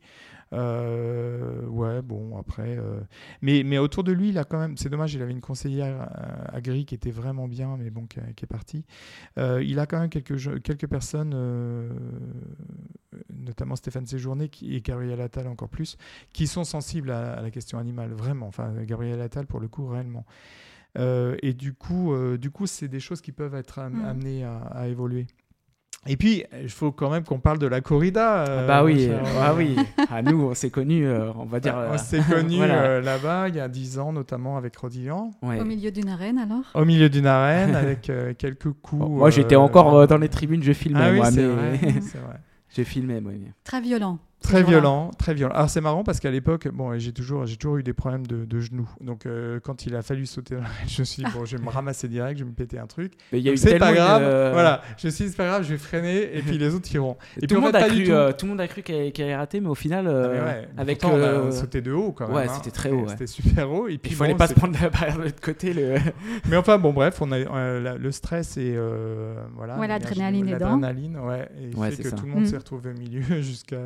S3: Euh, ouais, bon, après. Euh, mais, mais autour de lui, il a quand même. C'est dommage, il avait une conseillère agri euh, qui était vraiment bien, mais bon, qui, est partie. il a quand même quelques, quelques personnes, notamment Stéphane Séjourné qui, et Gabriel Attal encore plus, qui sont sensibles à, la question animale, vraiment. Enfin, Gabriel Attal, pour le coup, réellement. et du coup, du coup, c'est des choses qui peuvent être mm. amenées à évoluer. Et puis, il faut quand même qu'on parle de la corrida.
S1: Euh, ah bah oui, ah oui. À nous, on s'est connus, euh, on va dire. (laughs)
S3: on s'est connus euh, là-bas il y a 10 ans, notamment avec Rodillan.
S2: Au milieu d'une arène, alors?
S3: Au milieu d'une arène, (laughs) avec quelques coups.
S1: moi, j'étais encore dans les tribunes, je filmais.
S3: Ah oui,
S1: moi,
S3: c'est vrai. (laughs) vrai.
S1: J'ai filmé, moi.
S2: Très violent.
S3: Très violent, très violent. Alors c'est marrant parce qu'à l'époque, bon, j'ai toujours, j'ai toujours eu des problèmes de, genoux. Donc euh, quand il a fallu sauter, (laughs) je me suis dit, bon, je vais me ramasser direct, je vais me péter un truc.
S1: Mais il y a
S3: c'est pas grave. Voilà, je me suis dit, c'est pas grave, je vais freiner et puis les autres iront.
S1: Et, tout, le monde a cru, euh, tout. le monde a cru qu'elle allait rater, mais au final, euh,
S3: ah, avec on a sauté de haut quand même.
S1: Ouais,
S3: hein.
S1: c'était très haut.
S3: C'était super haut. Et puis
S1: il fallait pas se prendre la barrière de l'autre côté. Le... (laughs)
S3: mais enfin bon, bref, on a le stress et voilà.
S2: Ouais, l'adrénaline est
S3: L'adrénaline, ouais, et fait que tout le monde s'est retrouvé au milieu (laughs) jusqu'à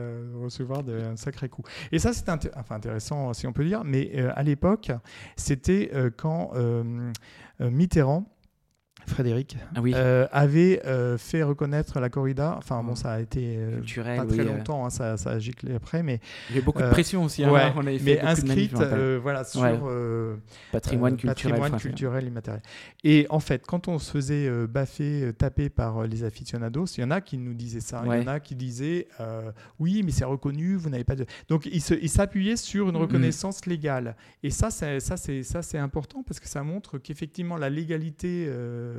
S3: recevoir de sacré coup. Et ça, c'est intéressant, si on peut dire, mais euh, à l'époque, c'était euh, quand euh, Mitterrand Frédéric,
S1: ah oui.
S3: euh, avait euh, fait reconnaître la corrida. Enfin, bon, ça a été euh, pas très longtemps, hein, ça, ça, a giclé après, mais
S1: il y a beaucoup de pression aussi. Hein,
S3: on avait fait mais inscrite, voilà, sur
S1: patrimoine culturel,
S3: patrimoine culturel immatériel. Et en fait, quand on se faisait baffer, taper par les aficionados, il y en a qui nous disaient ça. Il y en a qui disaient oui, mais c'est reconnu, vous n'avez pas de. Donc, ils s'appuyaient sur une mm. reconnaissance légale. Et ça, ça, c'est ça, c'est important parce que ça montre qu'effectivement la légalité euh,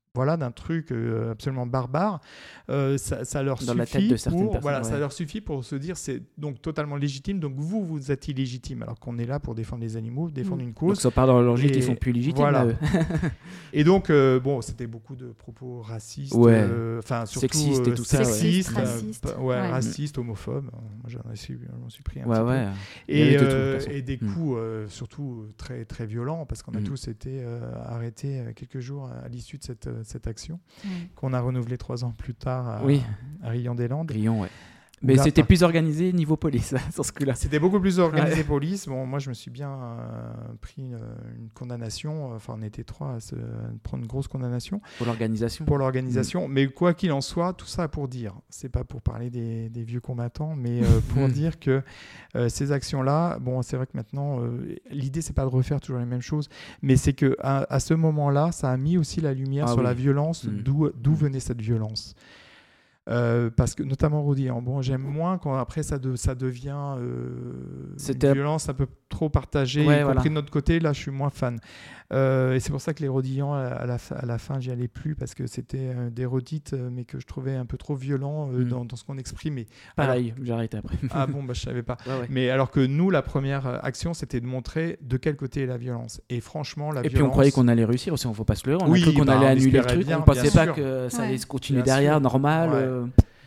S3: voilà, d'un truc euh, absolument barbare, euh, ça, leur suffit pour, voilà, ça leur suffit pour se dire c'est donc totalement légitime. Donc vous, vous êtes illégitime, alors qu'on est là pour défendre les animaux, défendre mm. une cause.
S1: Donc ça part dans leur logique, ils sont plus légitimes.
S3: Voilà. (laughs) et donc bon, c'était beaucoup de propos racistes, enfin surtout
S1: sexistes et tout ça,
S2: sexistes,
S3: ouais. racistes, homophobes. Moi, j'en suis, suis pris un
S1: ouais,
S3: petit
S1: Et,
S3: peu. Et, des mm. coups surtout très très violents parce qu'on a mm. tous été arrêtés quelques jours à l'issue de cette cette action qu'on a renouvelée trois ans plus tard à,
S1: oui.
S3: Rion des Landes.
S1: Rion, ouais. Mais
S3: Là,
S1: c'était
S3: par-
S1: plus organisé niveau police, (laughs) sur ce coup-là.
S3: C'était beaucoup plus organisé police. Bon, moi, je me suis bien euh, pris une, une condamnation. Enfin, on était trois à, se, prendre une grosse condamnation
S1: Pour l'organisation.
S3: pour l'organisation. Mais quoi qu'il en soit, tout ça pour dire, c'est pas pour parler des, des vieux combattants, mais euh, (laughs) pour dire que euh, ces actions-là, bon, c'est vrai que maintenant, euh, l'idée, c'est pas de refaire toujours les mêmes choses, mais c'est que à, à ce moment-là, ça a mis aussi la lumière
S1: Ah
S3: sur
S1: oui.
S3: la violence,
S1: Mm.
S3: d'où d'où
S1: Mm.
S3: venait cette violence. Euh, parce que notamment Rodillan, bon, j'aime moins quand après ça, de- ça devient euh,
S1: C'était-
S3: une violence un peu trop partagée,
S1: Ouais,
S3: y compris
S1: voilà.
S3: de notre côté. Là, je suis moins fan. Euh, et c'est pour ça que les Rodillans, à, la, fin- à la fin, j'y allais plus parce que c'était euh, des redites, mais que je trouvais un peu trop violent euh,
S1: Mm.
S3: dans, dans ce qu'on exprime. Et-
S1: Pareil, j'ai arrêté après.
S3: ah bon, bah, je savais pas. (laughs)
S1: Ouais, ouais.
S3: Mais alors que nous, la première action, c'était de montrer de quel côté est la violence. Et franchement, la
S1: Et
S3: violence.
S1: puis on croyait qu'on allait réussir aussi, on ne faut pas se leurrer. On
S3: Oui,
S1: a cru qu'on
S3: bah,
S1: allait annuler le truc.
S3: bien,
S1: on pensait
S3: bien
S1: pas
S3: sûr.
S1: que ça
S2: Ouais.
S1: allait se continuer
S3: Bien
S1: derrière,
S3: sûr.
S1: normal.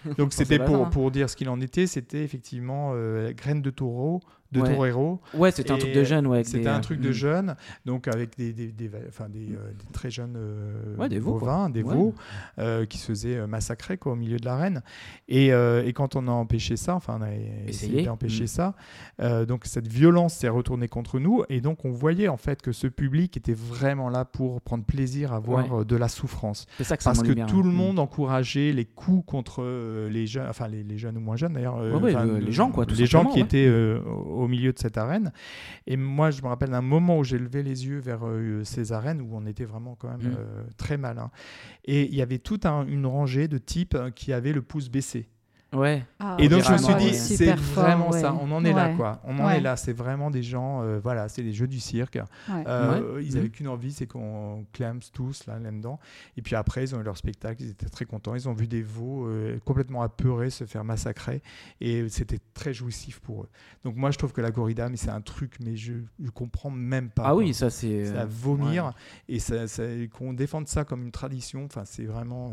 S1: Euh,
S3: Donc c'était pour, pour dire ce qu'il en était, c'était effectivement euh, graines de taureau, de
S1: Ouais.
S3: torero.
S1: Ouais, c'était un truc de jeune. Ouais,
S3: C'était
S1: des,
S3: un
S1: euh,
S3: truc de
S1: mm.
S3: jeunes, donc avec des, des, des, enfin, des, euh, des très jeunes euh,
S1: Ouais, des veaux, quoi.
S3: bovins, des
S1: Ouais.
S3: veaux, euh, qui se faisaient euh, massacrer quoi, au milieu de l'arène. Et, euh, et quand on a empêché ça, enfin on a essayé d'empêcher
S1: Mm.
S3: ça, euh, donc cette violence s'est retournée contre nous. Et donc on voyait en fait que ce public était vraiment là pour prendre plaisir à voir euh, de la souffrance.
S1: Ça que
S3: Parce que
S1: lumière,
S3: tout le
S1: hein.
S3: monde encourageait les coups contre euh, les jeunes, enfin les, les jeunes ou moins jeunes d'ailleurs. euh, enfin,
S1: le- les gens, quoi, tout
S3: Les gens qui étaient euh, au au milieu de cette arène. Et moi, je me rappelle d'un moment où j'ai levé les yeux vers euh, ces arènes où on était vraiment quand même
S1: Mm.
S3: euh, très mal. hein. Et il y avait toute un- une rangée de types euh, qui avaient le pouce baissé.
S1: Ouais.
S2: Ah,
S3: Et donc je me suis dit, c'est
S2: fort,
S3: vraiment
S2: ouais.
S3: ça. On en est là, quoi. On en
S2: Ouais.
S3: est là. C'est vraiment des gens, euh, voilà, c'est des jeux du cirque.
S2: Ouais.
S3: Euh,
S1: Ouais.
S3: Ils
S1: Mhm.
S3: avaient qu'une envie, c'est qu'on clame tous là, là-dedans. Et puis après, ils ont eu leur spectacle, ils étaient très contents. Ils ont vu des veaux euh, complètement apeurés se faire massacrer. Et c'était très jouissif pour eux. Donc moi, je trouve que la corrida, mais c'est un truc, mais je ne comprends même pas.
S1: Ah
S3: quoi.
S1: oui, ça c'est.
S3: C'est à vomir.
S1: ouais.
S3: Et ça, ça- qu'on défende ça comme une tradition, enfin, c'est vraiment.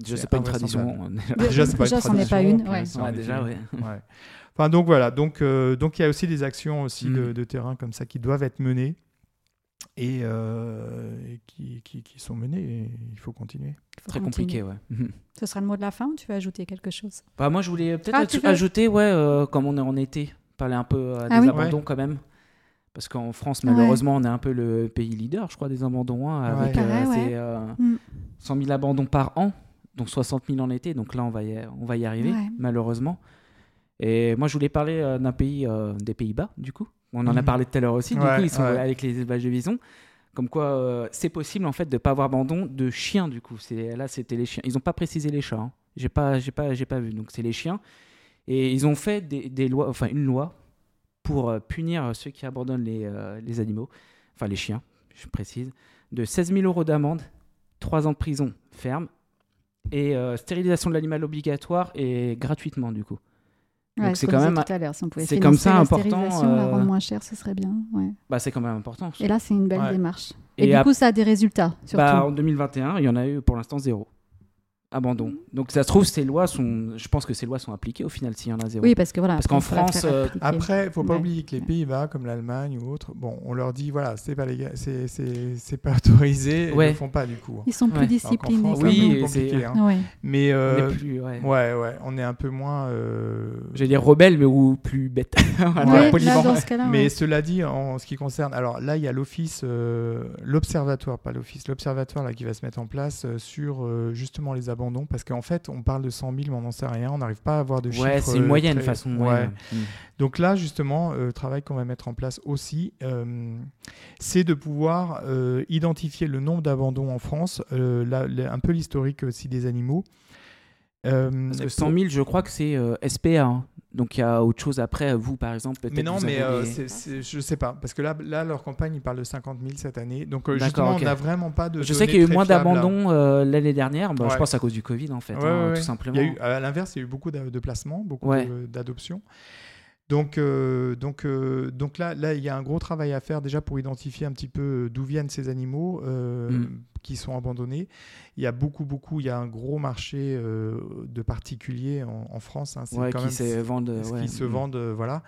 S3: Euh,
S1: Je
S3: C'est
S1: sais pas une tradition.
S3: Déjà, c'est pas une
S2: Déjà, c'en est pas
S3: tradition,
S2: une, ouais.
S1: déjà, ouais.
S3: Ouais. Enfin, donc voilà. Donc, euh, donc il y a aussi des actions aussi
S1: Mm.
S3: de, de terrain comme ça qui doivent être menées et, euh, et qui, qui, qui sont menées. Et il faut continuer.
S2: Il faut
S1: Très
S2: continuer.
S1: compliqué, ouais. Mhm.
S2: Ce sera le mot de la fin ou tu veux ajouter quelque chose?
S1: Bah, moi, je voulais peut-être
S2: Ah,
S1: ajouter, ouais, euh, comme on est en été, parler un peu euh, des
S2: Ah oui.
S1: abandons quand même. Parce qu'en France, malheureusement, on est un peu le pays leader, je crois, des abandons. hein, avec
S3: Ouais.
S2: Pareil, ouais.
S1: c'est, euh,
S2: Mm.
S1: 100 000 abandons par an, donc 60 000 en été. Donc là, on va y, on va y arriver,
S2: Ouais.
S1: malheureusement. Et moi, je voulais parler euh, d'un pays, euh, des Pays-Bas, du coup. On en a
S3: Mhm.
S1: parlé tout à l'heure aussi. Du
S3: Ouais,
S1: coup, ils sont
S3: ouais.
S1: avec les élevages de visons. Comme quoi, euh, c'est possible en fait de pas avoir abandon de chiens. Du coup, c'est là, c'était les chiens. Ils n'ont pas précisé les chats. hein. J'ai pas, j'ai pas, j'ai pas vu. Donc c'est les chiens. Et ils ont fait des, des lois, enfin une loi pour euh, punir ceux qui abandonnent les, euh, les animaux, enfin les chiens, je précise, de 16 000 euros d'amende, 3 ans de prison ferme et euh, stérilisation de l'animal obligatoire et gratuitement du coup. Donc c'est
S2: ce
S1: quand même-
S2: disait tout à l'heure, si on pouvait
S1: c'est comme ça
S2: la
S1: important,
S2: stérilisation, la
S1: euh,
S2: rendre moins chère, ce serait bien. ouais.
S1: Bah c'est quand même important.
S2: Et là, c'est une belle
S3: Ouais.
S2: démarche. Et,
S1: Et
S2: du coup, ça a des résultats, surtout.
S1: Bah, en 2021, il y en a eu pour l'instant zéro. Abandon. Donc ça se trouve, ces lois sont. Je pense que ces lois sont appliquées au final s'il y en a zéro.
S2: oui, parce que voilà.
S1: Parce qu'en France, euh.
S3: Après, il faut pas
S2: Ouais.
S3: oublier que les. Pays-Bas, comme l'Allemagne ou autres, bon, on leur dit voilà, c'est pas légal, c'est c'est c'est pas (laughs) autorisé, ils le font pas du coup.
S2: Ils sont plus
S1: Ouais.
S2: disciplinés.
S3: France,
S1: Oui,
S3: c'est hein.
S2: Ouais.
S3: Mais
S1: On
S3: euh,
S1: est plus. Ouais.
S3: ouais, ouais, on est un peu moins. euh,
S1: J'allais dire rebelle, mais ou plus bête. (laughs) Voilà,
S2: là, dans ce cas-là,
S3: Mais
S2: ouais.
S3: cela dit, en ce qui concerne, alors là, il y a l'office, euh, l'observatoire, pas l'office, l'observatoire là qui va se mettre en place euh, sur euh, justement les abandons, parce qu'en fait, on parle de 100 000, mais on n'en sait rien, on n'arrive pas à avoir de chiffres.
S1: Ouais, c'est une
S3: euh,
S1: moyenne
S3: très-
S1: façon.
S3: Ouais.
S1: Ouais. Mm.
S3: Donc là, justement, euh, le travail qu'on va mettre en place aussi, euh, c'est de pouvoir euh, identifier le nombre d'abandons en France, euh, là, un peu l'historique aussi des animaux. Euh,
S1: Parce que
S3: pour-
S1: 100 000, je crois que c'est euh, SPA. hein. Donc il y a autre chose après, vous par exemple. peut-être
S3: Mais non, mais euh, c'est- je sais pas, parce que là, là, leur campagne, ils parlent de 50 000 cette année. Donc euh, justement,
S1: ok.
S3: on n'a vraiment pas de.
S1: Je sais qu'il y a eu moins d'abandons euh, l'année dernière. Bah, Je pense à cause du Covid en fait,
S3: Ouais,
S1: hein,
S3: ouais,
S1: tout simplement.
S3: Il y a eu, à l'inverse, il y a eu beaucoup de placements, beaucoup d'adoptions. Donc, euh, donc, euh, donc là, là, il y a un gros travail à faire déjà pour identifier un petit peu euh, d'où viennent ces animaux euh,
S1: Mm.
S3: qui sont abandonnés. Il y a beaucoup, beaucoup, il y a un gros marché euh, de particuliers en, en France. hein. C'est
S1: Ouais,
S3: quand
S1: qui
S3: même
S1: se vendent.
S3: ce
S1: ouais.
S3: qui se vendent, voilà,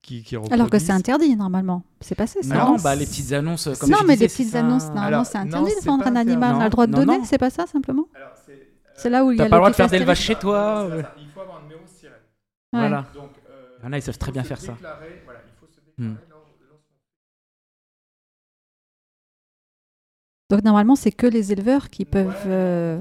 S3: qui, qui
S2: Alors que c'est interdit, normalement. C'est passé, ça.
S1: Non,
S2: non
S1: bah les petites annonces. Comme
S2: non,
S1: je
S2: mais
S1: disais,
S2: des petites
S1: ça.
S2: annonces, normalement,
S3: Alors,
S2: c'est
S3: non,
S2: interdit de vendre un animal. On a le droit de
S1: Non,
S2: donner,
S1: non.
S2: c'est pas ça, simplement
S3: c'est-
S2: là où il y a
S1: T'as
S2: le
S1: pas le droit de faire d'élevage chez toi.
S3: ça, Il faut avoir un numéro de sirène.
S1: Voilà.
S3: Donc, euh,
S1: Il y en a, ils savent très
S3: faut
S1: bien
S3: se
S1: faire ça.
S3: déclarer- voilà, il faut se déclarer
S1: Hmm.
S3: lors- lorsqu'on-
S2: Donc normalement, c'est que les éleveurs qui peuvent.
S3: Ouais,
S2: euh,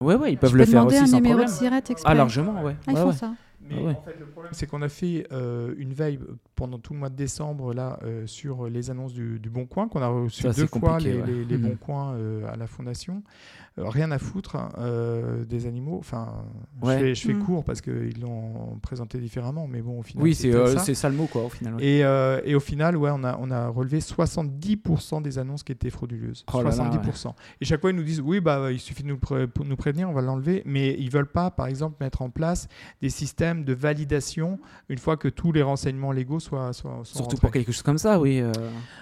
S1: Ouais, ouais, ils peuvent
S2: Je
S1: le
S2: peux
S1: faire
S2: demander
S1: aussi
S2: un
S1: sans
S2: numéro
S1: problème.
S2: de sirette exprès.
S1: Ah, largement, ouais.
S2: Ah, ils
S1: Ouais,
S2: font
S1: ouais.
S2: ça.
S3: Mais
S1: Ah ouais.
S3: en fait, le problème, c'est qu'on a fait euh, une veille pendant tout le mois de décembre là euh, sur les annonces du, du Bon Coin, qu'on a reçu
S1: Ça,
S3: deux fois les,
S1: ouais.
S3: les- les. Bons Coins euh, à la Fondation. Euh, rien à foutre hein, euh, des animaux. Enfin,
S1: Ouais.
S3: je fais, je fais
S2: Mhm.
S3: court parce qu'ils l'ont présenté différemment, mais bon, au final.
S1: Oui, c'est euh,
S3: ça.
S1: le mot, quoi, au final. ouais.
S3: Et, euh, et au final, ouais, on a, on a relevé 70% des annonces qui étaient frauduleuses.
S1: Oh là là,
S3: 70%. Et chaque fois, ils nous disent oui, bah, il suffit de nous, pré- pour nous prévenir, on va l'enlever. Mais ils veulent pas, par exemple, mettre en place des systèmes de validation une fois que tous les renseignements légaux soient, soient, sont
S1: Surtout
S3: rentrés.
S1: pour quelque chose comme ça, oui. euh,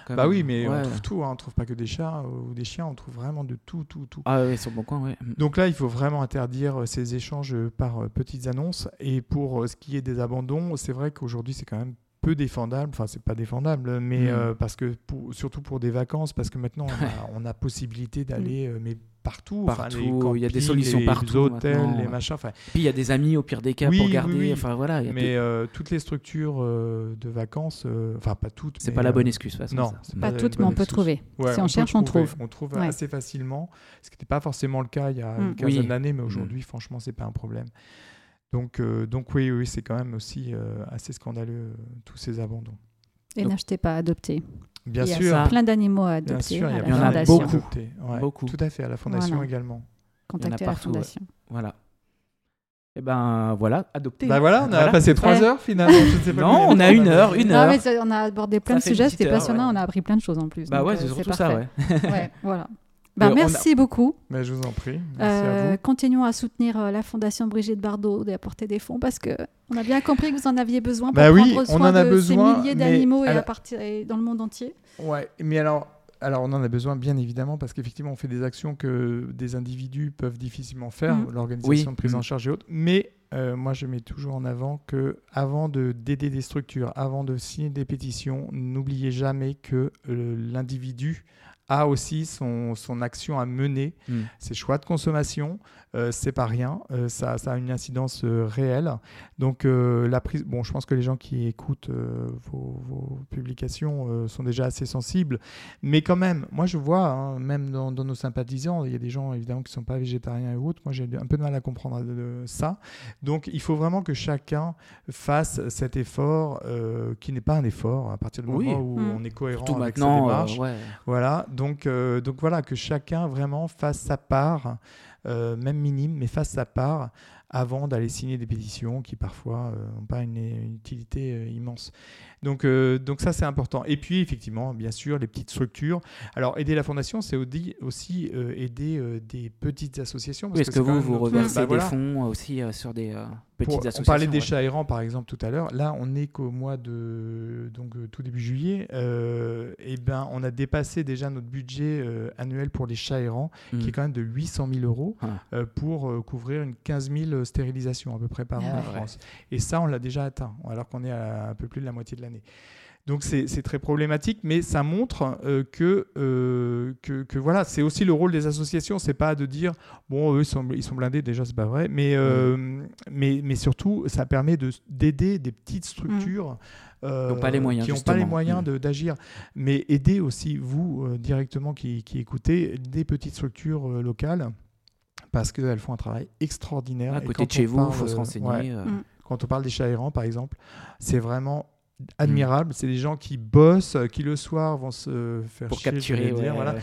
S3: Bah oui, mais
S1: ouais.
S3: on trouve tout. Hein. On trouve pas que des chats ou des chiens, on trouve vraiment de tout, tout, tout.
S1: Ah ouais, sur le bon coin, ouais. Mm.
S3: Donc là, il faut vraiment interdire euh, ces échanges euh, par euh, petites annonces. Et pour ce qui est des abandons, c'est vrai qu'aujourd'hui, c'est quand même peu défendable. Enfin, c'est pas défendable, mais
S1: Mm.
S3: euh, parce que pour- surtout pour des vacances, parce que maintenant, on (laughs) a, on a possibilité d'aller, mais partout. Enfin, les
S1: Partout, il y a des solutions
S3: les
S1: partout
S3: hôtels,
S1: maintenant.
S3: les machins.
S1: Puis il y a des amis au pire des cas
S3: Oui,
S1: pour garder.
S3: oui.
S1: Enfin voilà, il y a
S3: mais euh, toutes les structures euh, de vacances, euh, enfin pas toutes.
S1: c'est pas la bonne excuse, de toute façon.
S3: non,
S2: Pas toutes, mais on peut
S3: excuse.
S2: trouver.
S3: Ouais,
S2: si on, cherche, on trouve.
S3: On trouve
S2: Ouais.
S3: assez facilement, ce qui n'était pas forcément le cas il y a
S2: Mm.
S3: une quinzaine
S1: Oui.
S3: d'années, mais aujourd'hui, franchement, c'est pas un problème. Donc, euh, donc oui, oui, c'est quand même aussi euh, assez scandaleux tous ces abandons.
S2: Et n'achetez pas, adoptez.
S3: Bien
S2: il y a
S3: sûr,
S2: plein d'animaux à
S3: bien
S2: adopter
S3: sûr,
S2: à
S3: il y
S1: en a
S2: fondation.
S1: beaucoup.
S3: Ouais,
S1: Beaucoup.
S3: Tout à fait, à la fondation
S2: Voilà.
S3: également.
S2: Contactez la
S1: partout, ouais.
S2: fondation.
S1: Voilà. Et ben voilà, adopté.
S3: Bah voilà, on a
S1: Voilà.
S3: passé trois
S2: Ouais.
S3: heures finalement. Je sais pas
S1: Non, on a une heure, une
S2: Non,
S1: heure.
S2: mais ça- on a abordé plein de
S1: Ça
S2: sujets, c'était passionnant,
S1: ouais.
S2: on a appris plein de choses en plus.
S1: Bah
S2: donc,
S1: ouais,
S2: euh,
S1: c'est surtout ça, ouais.
S2: Ouais, voilà.
S1: Euh, on a-
S2: merci beaucoup.
S3: Mais je vous en prie. Merci
S2: Euh,
S3: à
S2: continuons à soutenir euh, la Fondation Brigitte Bardot d'apporter des fonds parce que on a bien compris que vous en aviez besoin pour
S3: Bah oui,
S2: prendre
S3: on
S2: soin
S3: en a
S2: de
S3: besoin,
S2: ces milliers d'animaux et
S3: alors-
S2: partir et dans le monde entier.
S3: Ouais, mais alors, alors on en a besoin bien évidemment parce qu'effectivement on fait des actions que des individus peuvent difficilement faire,
S2: Mm.
S3: l'organisation
S1: Oui.
S3: de prise en charge et autres. Mais euh, moi je mets toujours en avant que avant de d'aider des structures, avant de signer des pétitions, n'oubliez jamais que euh, l'individu a aussi son, son action à mener,
S1: Mm.
S3: ses choix de consommation, c'est pas rien, euh, ça, ça a une incidence euh, réelle. Donc euh, la prise, bon, je pense que les gens qui écoutent euh, vos, vos publications euh, sont déjà assez sensibles, mais quand même, moi je vois, hein, même dans, dans nos sympathisants, il y a des gens évidemment qui sont pas végétariens et autres. Moi j'ai un peu de mal à comprendre euh, ça. Donc il faut vraiment que chacun fasse cet effort euh, qui n'est pas un effort à partir du
S1: Oui.
S3: moment où
S2: Mm.
S3: on est cohérent
S1: Surtout
S3: avec sa démarche.
S1: euh, ouais.
S3: Voilà, donc, euh, donc voilà, que chacun vraiment fasse sa part, euh, même minime, mais fasse sa part avant d'aller signer des pétitions qui parfois n'ont pas une, une utilité euh, immense. Donc, euh, donc ça, c'est important. Et puis, effectivement, bien sûr, les petites structures. Alors, aider la fondation, c'est aussi, euh, aider euh, des petites associations.
S1: Oui, Est-ce que vous, vous reversez
S3: bah,
S1: des
S3: voilà.
S1: fonds aussi sur des petites
S3: Pour-
S1: associations
S3: on parlait des
S1: ouais.
S3: chats errants par exemple tout à l'heure. Là, on n'est qu'au mois de donc tout début juillet. Et ben, on a dépassé déjà notre budget annuel pour les chats errants, qui est quand même de 800 000 euros
S1: Ah.
S3: pour couvrir une 15 000 stérilisations à peu près par
S2: Ah
S3: an en
S1: ouais.
S3: France. Et ça, on l'a déjà atteint, alors qu'on est à un peu plus de la moitié de l'année. Donc c'est très problématique, mais ça montre euh, que, euh, que, que voilà, c'est aussi le rôle des associations. C'est pas de dire bon, eux ils sont, ils sont blindés, déjà c'est pas vrai, mais, euh, mais, mais surtout ça permet de- d'aider des petites structures euh,
S1: Qui ont pas les moyens,
S3: qui n'ont pas les moyens
S1: Mm.
S3: de- d'agir, mais aider aussi vous euh, directement qui, qui écoutez des petites structures euh, locales parce qu'elles font un travail extraordinaire.
S1: À côté de chez vous, il faut se renseigner.
S3: ouais,
S1: euh,
S2: Mm.
S3: quand on parle des chats errants, par exemple, c'est vraiment admirable. C'est des gens qui bossent, euh, qui le soir vont se faire
S1: Pour
S3: chier,
S1: capturer.
S3: dire,
S1: ouais,
S3: voilà.
S1: ouais.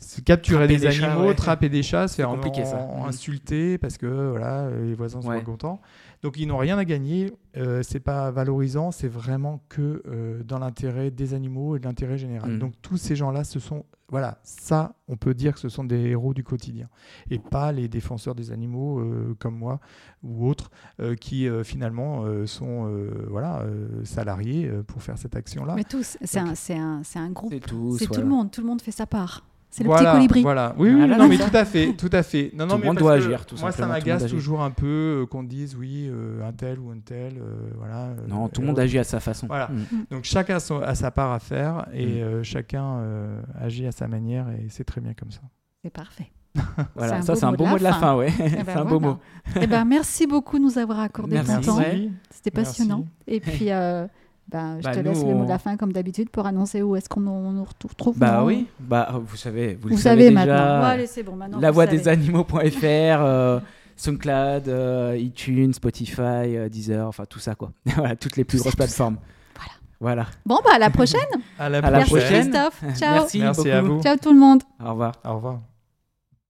S3: Se capturer des,
S1: chats,
S3: animaux,
S1: ouais.
S3: trapper des chats, c'est
S1: compliqué, ça.
S3: en-
S1: Mm.
S3: insulter parce que voilà, les voisins sont
S1: Ouais.
S3: pas contents. Donc ils n'ont rien à gagner. Euh, c'est pas valorisant. C'est vraiment que euh, dans l'intérêt des animaux et de l'intérêt général.
S1: Mm.
S3: Donc tous ces gens-là, ce sont voilà, ça, on peut dire que ce sont des héros du quotidien et pas les défenseurs des animaux euh, comme moi ou autres euh, qui euh, finalement euh, sont euh, voilà euh, salariés euh, pour faire cette action-là.
S2: Mais tous, c'est un, c'est un, c'est un groupe.
S1: C'est tout
S2: le monde, tout le monde fait sa part. C'est le
S3: voilà,
S2: petit colibri.
S3: Voilà. Oui, oui,
S1: Voilà,
S3: non, mais
S1: ça.
S3: tout à fait, tout à fait. Non, non,
S1: Tout le
S3: mais
S1: monde doit agir, tout
S3: Moi, ça m'agace toujours un peu euh, qu'on dise oui, euh, un tel ou un tel, euh, voilà. euh,
S1: Non, tout le monde agit à sa façon.
S3: Voilà.
S1: Mm.
S3: Donc chacun a, son- a sa part à faire et
S1: Mm.
S3: euh, chacun euh, agit à sa manière et c'est très bien comme ça.
S2: C'est parfait. (laughs)
S1: Voilà, ça c'est un beau mot de la fin, ouais. C'est un beau mot.
S2: Eh ben, merci beaucoup de nous avoir accordé
S1: Merci.
S2: ton temps.
S3: Merci.
S2: C'était passionnant.
S3: Merci.
S2: Et puis, (laughs) ben, je
S1: Bah,
S2: te
S1: nous,
S2: laisse le mot de la fin, comme d'habitude, pour annoncer où est-ce qu'on on nous retrouve.
S1: Bah oui, bah vous savez, vous,
S2: Vous,
S1: le
S2: savez
S1: déjà.
S2: maintenant. Bon, allez, c'est bon, maintenant.
S1: la voix des animaux.fr, euh, SoundCloud, euh, iTunes, Spotify, euh, Deezer, enfin tout ça quoi. (laughs) voilà, toutes les plus grosses plateformes.
S2: Voilà.
S1: Voilà.
S2: Bon, bah, à la prochaine. (laughs)
S3: À la
S1: À la
S2: Merci,
S1: prochaine.
S2: Christophe. (laughs) Ciao.
S1: Merci,
S3: Merci
S1: beaucoup.
S3: à vous.
S2: Ciao tout le monde.
S1: Au revoir.
S3: Au revoir.